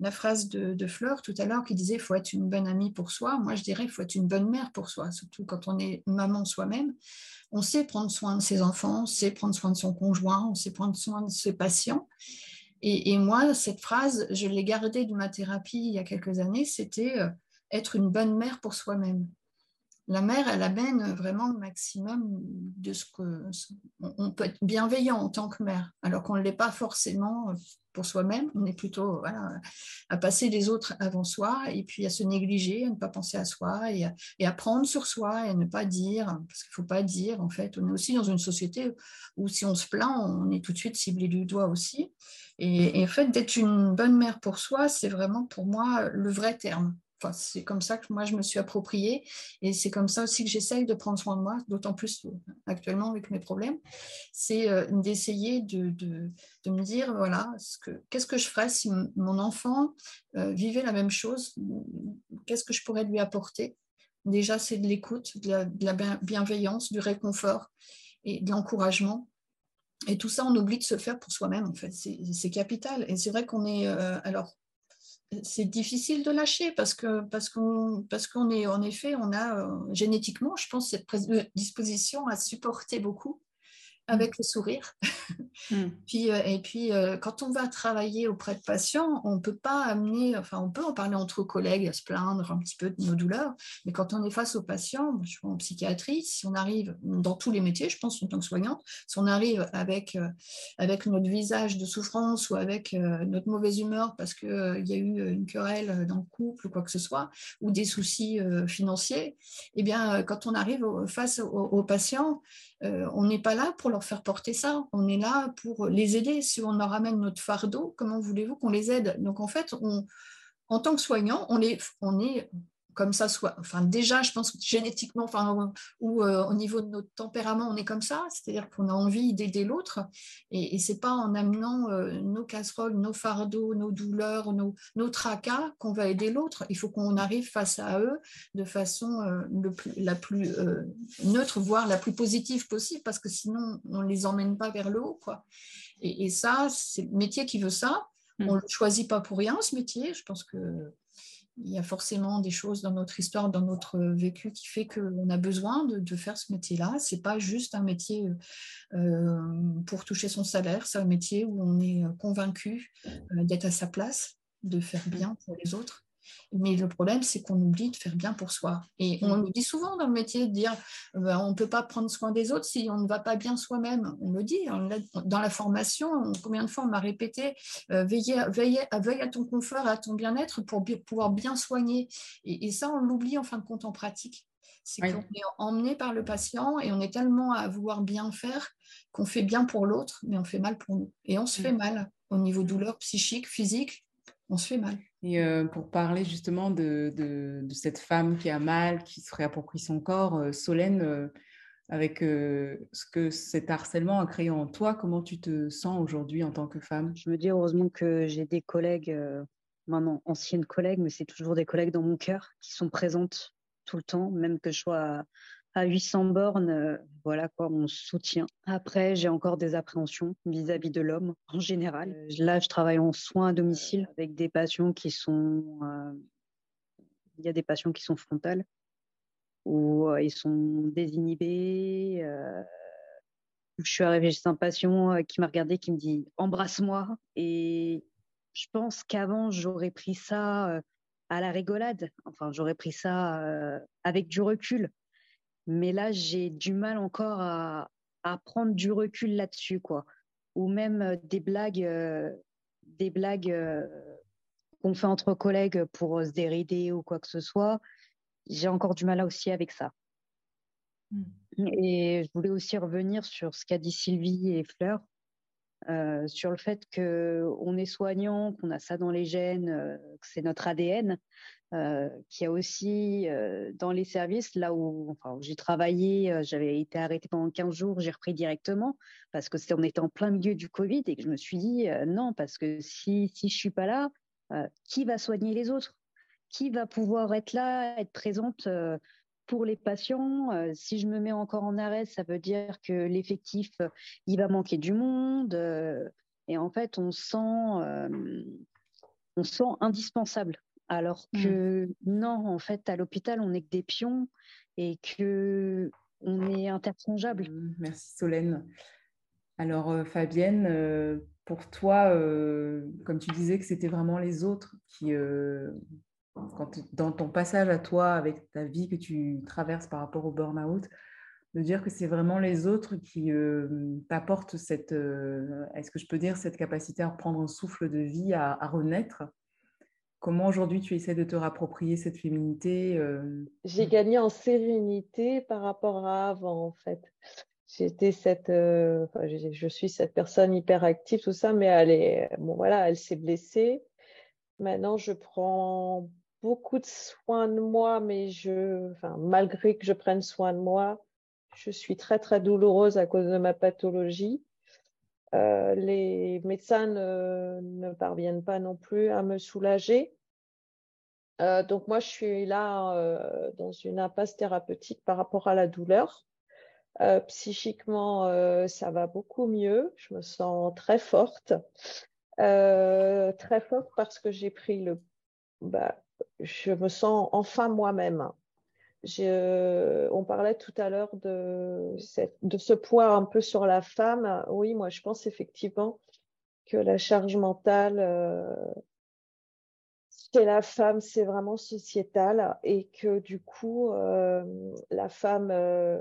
la phrase de, de Fleur tout à l'heure qui disait faut être une bonne amie pour soi. Moi je dirais faut être une bonne mère pour soi, surtout quand on est maman soi-même. On sait prendre soin de ses enfants, on sait prendre soin de son conjoint, on sait prendre soin de ses patients. Et, moi, cette phrase, je l'ai gardée de ma thérapie il y a quelques années, c'était euh, être une bonne mère pour soi-même la mère, elle amène vraiment le maximum de ce que. On peut être bienveillant en tant que mère, alors qu'on ne l'est pas forcément pour soi-même. On est plutôt à passer les autres avant soi et puis à se négliger, à ne pas penser à soi et à, prendre sur soi et à ne pas dire, parce qu'il ne faut pas dire, en fait. On est aussi dans une société où si on se plaint, on est tout de suite ciblé du doigt aussi. Et, et en fait, d'être une bonne mère pour soi, c'est vraiment pour moi le vrai terme c'est comme ça que moi je me suis appropriée et c'est comme ça aussi que j'essaye de prendre soin de moi, d'autant plus euh, actuellement avec mes problèmes, c'est euh, d'essayer de, de, me dire voilà, qu'est-ce que je ferais si mon enfant euh, vivait la même chose, qu'est-ce que je pourrais lui apporter? Déjà, c'est de l'écoute, de, la, bienveillance, du réconfort et de l'encouragement. Et tout ça, on oublie de se faire pour soi-même, en fait. C'est capital. Et c'est vrai qu'on est. alors, c'est difficile de lâcher parce que parce qu'on parce qu'on est en effet on a euh, génétiquement je pense cette disposition à supporter beaucoup avec le sourire. Mm. puis, euh, et puis, euh, quand on va travailler auprès de patients, on ne peut pas amener, enfin, on peut en parler entre collègues, à se plaindre un petit peu de nos douleurs, mais quand on est face aux patients, je suis en psychiatrie, si on arrive dans tous les métiers, je pense en tant que soignante, si on arrive avec, euh, avec notre visage de souffrance ou avec notre mauvaise humeur parce qu'il il y a eu une querelle dans le couple ou quoi que ce soit, ou des soucis financiers, eh bien, quand on arrive face aux, aux patients, on n'est pas là pour leur faire porter ça, on est là pour les aider. Si on leur ramène notre fardeau, comment voulez-vous qu'on les aide? Donc en fait, on, en tant que soignant, on est, on est comme ça soit. Enfin, déjà, je pense que génétiquement, enfin, ou euh, au niveau de notre tempérament, on est comme ça, c'est-à-dire qu'on a envie d'aider l'autre, et, et c'est pas en amenant euh, nos casseroles, nos fardeaux, nos douleurs, nos, nos tracas qu'on va aider l'autre. Il faut qu'on arrive face à eux de façon euh, le plus, la plus neutre, voire la plus positive possible, parce que sinon, on les emmène pas vers le haut, quoi. Et, et ça, c'est le métier qui veut ça. On ne mmh. le choisit pas pour rien, ce métier. Je pense que il y a forcément des choses dans notre histoire, dans notre vécu qui fait qu'on a besoin de, faire ce métier-là. Ce n'est pas juste un métier euh, pour toucher son salaire, c'est un métier où on est convaincu euh, d'être à sa place, de faire bien pour les autres. Mais le problème, c'est qu'on oublie de faire bien pour soi. Et on le dit souvent dans le métier, de dire ben, on ne peut pas prendre soin des autres si on ne va pas bien soi-même. On le dit. Dans la formation, combien de fois on m'a répété euh, veille, à ton confort, à ton bien-être pour pouvoir bien soigner. Et, ça, on l'oublie en fin de compte en pratique. C'est qu'on est emmené par le patient et on est tellement à vouloir bien faire qu'on fait bien pour l'autre, mais on fait mal pour nous. Et on se fait mal au niveau douleur psychique, physique, on se fait mal. Et euh, pour parler justement de, cette femme qui a mal, qui se réapproprie son corps, euh, Solène, euh, avec ce que cet harcèlement a créé en toi, comment tu te sens aujourd'hui en tant que femme? Je me dis heureusement que j'ai des collègues, maintenant anciennes collègues, mais c'est toujours des collègues dans mon cœur, qui sont présentes tout le temps, même que je sois à 800 bornes, euh, voilà quoi, on soutient. Après, j'ai encore des appréhensions vis-à-vis de l'homme en général. Euh, là, je travaille en soins à domicile avec des patients qui sont, euh, il y a des patients qui sont frontales où ils sont désinhibés. je suis arrivée chez un patient qui m'a regardé, qui me dit embrasse-moi. Et je pense qu'avant, j'aurais pris ça à la rigolade. Enfin, j'aurais pris ça avec du recul. Mais là, j'ai du mal encore à, prendre du recul là-dessus, quoi. Ou même euh, des blagues, euh, des blagues euh, qu'on fait entre collègues pour se dérider ou quoi que ce soit. J'ai encore du mal aussi avec ça. Hmm. Et je voulais aussi revenir sur ce qu'a dit Sylvie et Fleur, sur le fait qu'on est soignant, qu'on a ça dans les gènes, que c'est notre ADN. Euh, qui a aussi euh, dans les services, là où, j'ai travaillé, euh, j'avais été arrêtée pendant 15 jours, j'ai repris directement parce que on était en plein milieu du Covid et que je me suis dit non, parce que si, si je suis pas là, qui va soigner les autres? Qui va pouvoir être là, être présente pour les patients, si je me mets encore en arrêt, ça veut dire que l'effectif, il va manquer du monde. et en fait, on sent, on sent indispensable. Alors mmh. que non, en fait, à l'hôpital, on n'est que des pions et que on est interchangeable. Mmh, merci Solène. Alors Fabienne, pour toi, comme tu disais que c'était vraiment les autres qui, quand, dans ton passage à toi, avec ta vie que tu traverses par rapport au burn-out, de dire que c'est vraiment les autres qui euh, t'apportent cette, euh, est-ce que je peux dire, cette capacité à reprendre un souffle de vie, à, renaître? Comment aujourd'hui tu essaies de te rapproprier cette féminité euh? J'ai gagné en sérénité par rapport à avant, en fait. J'étais cette, je, suis cette personne hyperactive, tout ça, mais elle est, bon voilà, elle s'est blessée. Maintenant, je prends beaucoup de soin de moi, mais je, enfin, malgré que je prenne soin de moi, je suis très très douloureuse à cause de ma pathologie. Euh, les médecins ne, parviennent pas non plus à me soulager. Euh, donc moi, je suis là euh, dans une impasse thérapeutique par rapport à la douleur. psychiquement, ça va beaucoup mieux. Je me sens très forte. très forte parce que j'ai pris le... Bah, je me sens enfin moi-même. on parlait tout à l'heure de, ce poids un peu sur la femme. Oui, moi, je pense effectivement que la charge mentale euh, chez la femme, c'est vraiment sociétal et que du coup, euh, la femme, euh,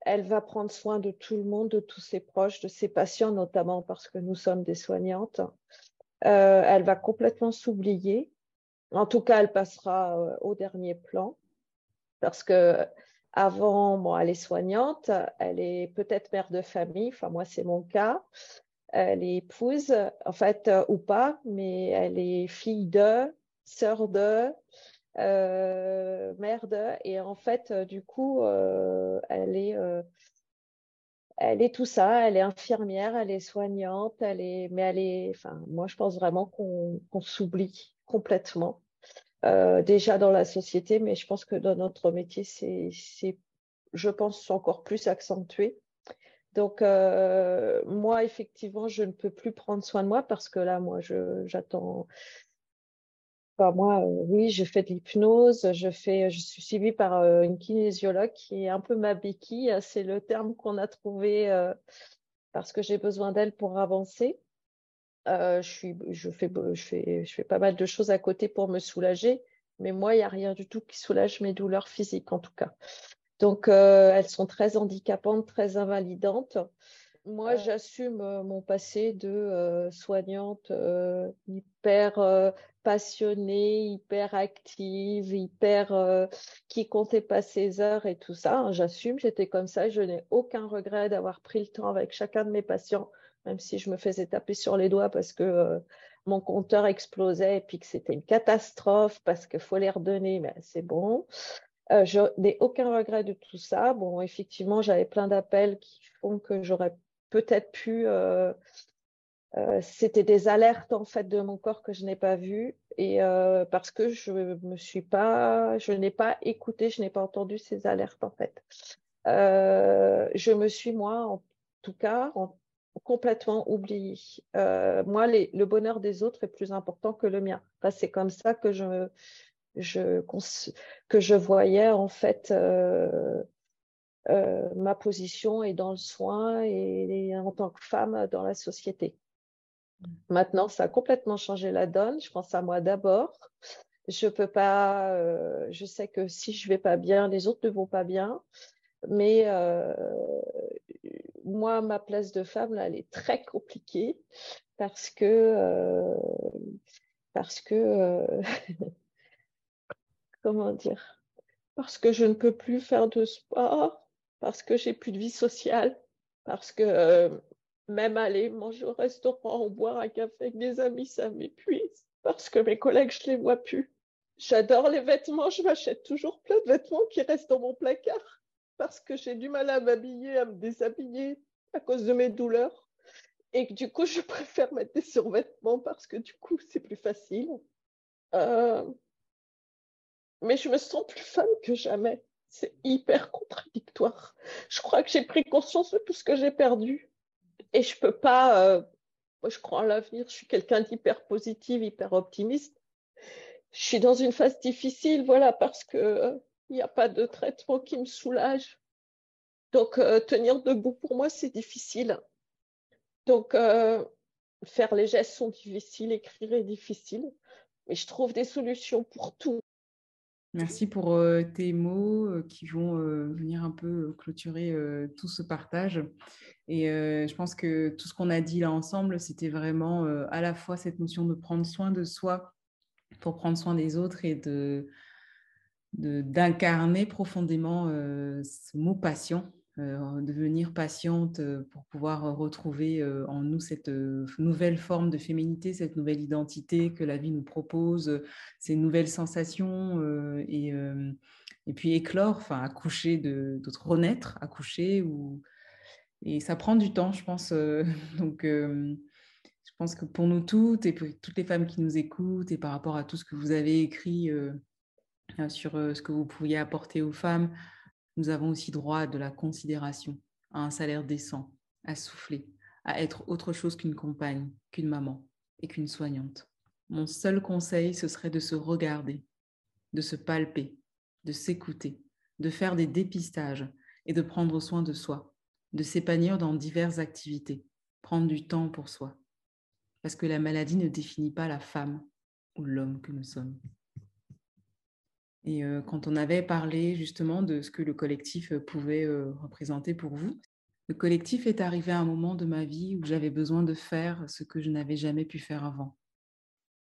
elle va prendre soin de tout le monde, de tous ses proches, de ses patients notamment parce que nous sommes des soignantes. elle va complètement s'oublier en tout cas, elle passera euh, au dernier plan. Parce que avant, bon, elle est soignante, elle est peut-être mère de famille, enfin moi c'est mon cas, elle est épouse, en fait, euh, ou pas, mais elle est fille de, sœur de, euh, mère de, et en fait, du coup, elle est, elle est tout ça, elle est infirmière, elle est soignante, elle est, mais elle est, enfin, moi je pense vraiment qu'on s'oublie complètement. Euh, déjà dans la société, mais je pense que dans notre métier, c'est, je pense, encore plus accentué. Donc, euh, moi, effectivement, je ne peux plus prendre soin de moi parce que là, moi, j'attends. Enfin, moi, euh, oui, je fais de l'hypnose, je, fais, je suis suivie par une kinésiologue qui est un peu ma béquille, c'est le terme qu'on a trouvé parce que j'ai besoin d'elle pour avancer. Euh, je, suis, je, fais, je, fais, je fais pas mal de choses à côté pour me soulager, mais moi, il n'y a rien du tout qui soulage mes douleurs physiques, en tout cas. Donc, euh, elles sont très handicapantes, très invalidantes. Moi, j'assume euh, mon passé de soignante hyper passionnée, hyper active, hyper qui comptait pas ses heures et tout ça. Hein, j'assume, j'étais comme ça. Je n'ai aucun regret d'avoir pris le temps avec chacun de mes patients même si je me faisais taper sur les doigts parce que euh, mon compteur explosait et puis que c'était une catastrophe parce qu'il faut les redonner, mais c'est bon. Euh, je n'ai aucun regret de tout ça. Bon, effectivement, j'avais plein d'appels qui font que j'aurais peut-être pu. Euh, c'était des alertes en fait de mon corps que je n'ai pas vues et parce que je me suis pas, je n'ai pas écouté, je n'ai pas entendu ces alertes en fait. je me suis moi, en tout cas, en complètement oublié. Euh, moi, le bonheur des autres est plus important que le mien. c'est comme ça que je, je, que je voyais en fait euh, euh, ma position et dans le soin et, en tant que femme dans la société. Maintenant, ça a complètement changé la donne. Je pense à moi d'abord. Je peux pas. je sais que si je vais pas bien, les autres ne vont pas bien. Mais moi, ma place de femme, elle est très compliquée parce que, euh, parce que, euh, comment dire, parce que je ne peux plus faire de sport, parce que j'ai plus de vie sociale, parce que euh, même aller manger au restaurant ou boire un café avec des amis, ça m'épuise, parce que mes collègues, je les vois plus. J'adore les vêtements, je m'achète toujours plein de vêtements qui restent dans mon placard parce que j'ai du mal à m'habiller, à me déshabiller à cause de mes douleurs. Et que du coup, je préfère mettre des survêtements parce que du coup, c'est plus facile. Euh, mais je me sens plus femme que jamais. C'est hyper contradictoire. Je crois que j'ai pris conscience de tout ce que j'ai perdu. Et je peux pas. Euh, moi, je crois en l'avenir. Je suis quelqu'un d'hyper positif, hyper optimiste. Je suis dans une phase difficile, voilà, parce que euh, il n'y a pas de traitement qui me soulage. Donc, euh, tenir debout pour moi, c'est difficile. Donc, faire les gestes sont difficiles, écrire est difficile, mais je trouve des solutions pour tout. Merci pour tes mots qui vont venir un peu clôturer tout ce partage. Et je pense que tout ce qu'on a dit là ensemble, c'était vraiment à la fois cette notion de prendre soin de soi pour prendre soin des autres et de d'incarner profondément ce mot passion euh, devenir patiente euh, pour pouvoir retrouver euh, en nous cette nouvelle forme de féminité, cette nouvelle identité que la vie nous propose, ces nouvelles sensations et, et puis éclore, enfin accoucher, d'autres renaître, accoucher ou et ça prend du temps, je pense. donc je pense que pour nous toutes et pour toutes les femmes qui nous écoutent et par rapport à tout ce que vous avez écrit sur ce que vous pourriez apporter aux femmes, nous avons aussi droit à de la considération, à un salaire décent, à souffler, à être autre chose qu'une compagne, qu'une maman et qu'une soignante. Mon seul conseil, ce serait de se regarder, de se palper, de s'écouter, de faire des dépistages et de prendre soin de soi, de s'épanouir dans diverses activités, prendre du temps pour soi. Parce que la maladie ne définit pas la femme ou l'homme que nous sommes. Et quand on avait parlé justement de ce que le collectif pouvait représenter pour vous, le collectif est arrivé à un moment de ma vie où j'avais besoin de faire ce que je n'avais jamais pu faire avant.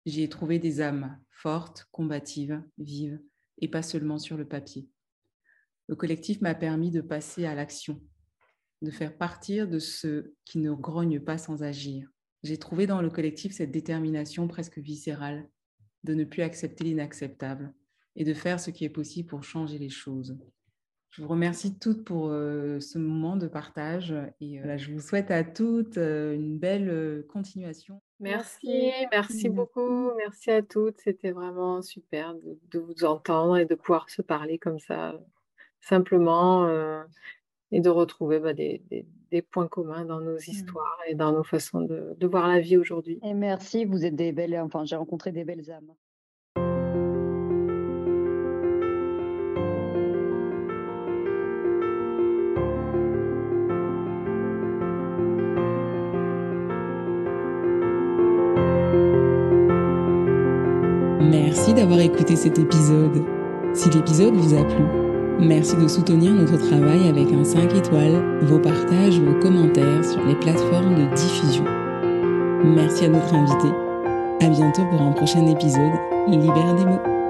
J'y ai trouvé des âmes fortes, combatives, vives, et pas seulement sur le papier. Le collectif m'a permis de passer à l'action, de faire partir de ceux qui ne grognent pas sans agir. J'ai trouvé dans le collectif cette détermination presque viscérale de ne plus accepter l'inacceptable, et de faire ce qui est possible pour changer les choses. Je vous remercie toutes pour euh, ce moment de partage et euh, je vous souhaite à toutes euh, une belle continuation. Merci, merci beaucoup, merci à toutes. C'était vraiment super de, vous entendre et de pouvoir se parler comme ça simplement et de retrouver bah, des, points communs dans nos mmh. histoires et dans nos façons de, de voir la vie aujourd'hui. Et merci, vous êtes des belles, enfin j'ai rencontré des belles âmes. Merci d'avoir écouté cet épisode. Si l'épisode vous a plu, merci de soutenir notre travail avec un 5 étoiles, vos partages, vos commentaires sur les plateformes de diffusion. Merci à notre invité. À bientôt pour un prochain épisode Libère des mots.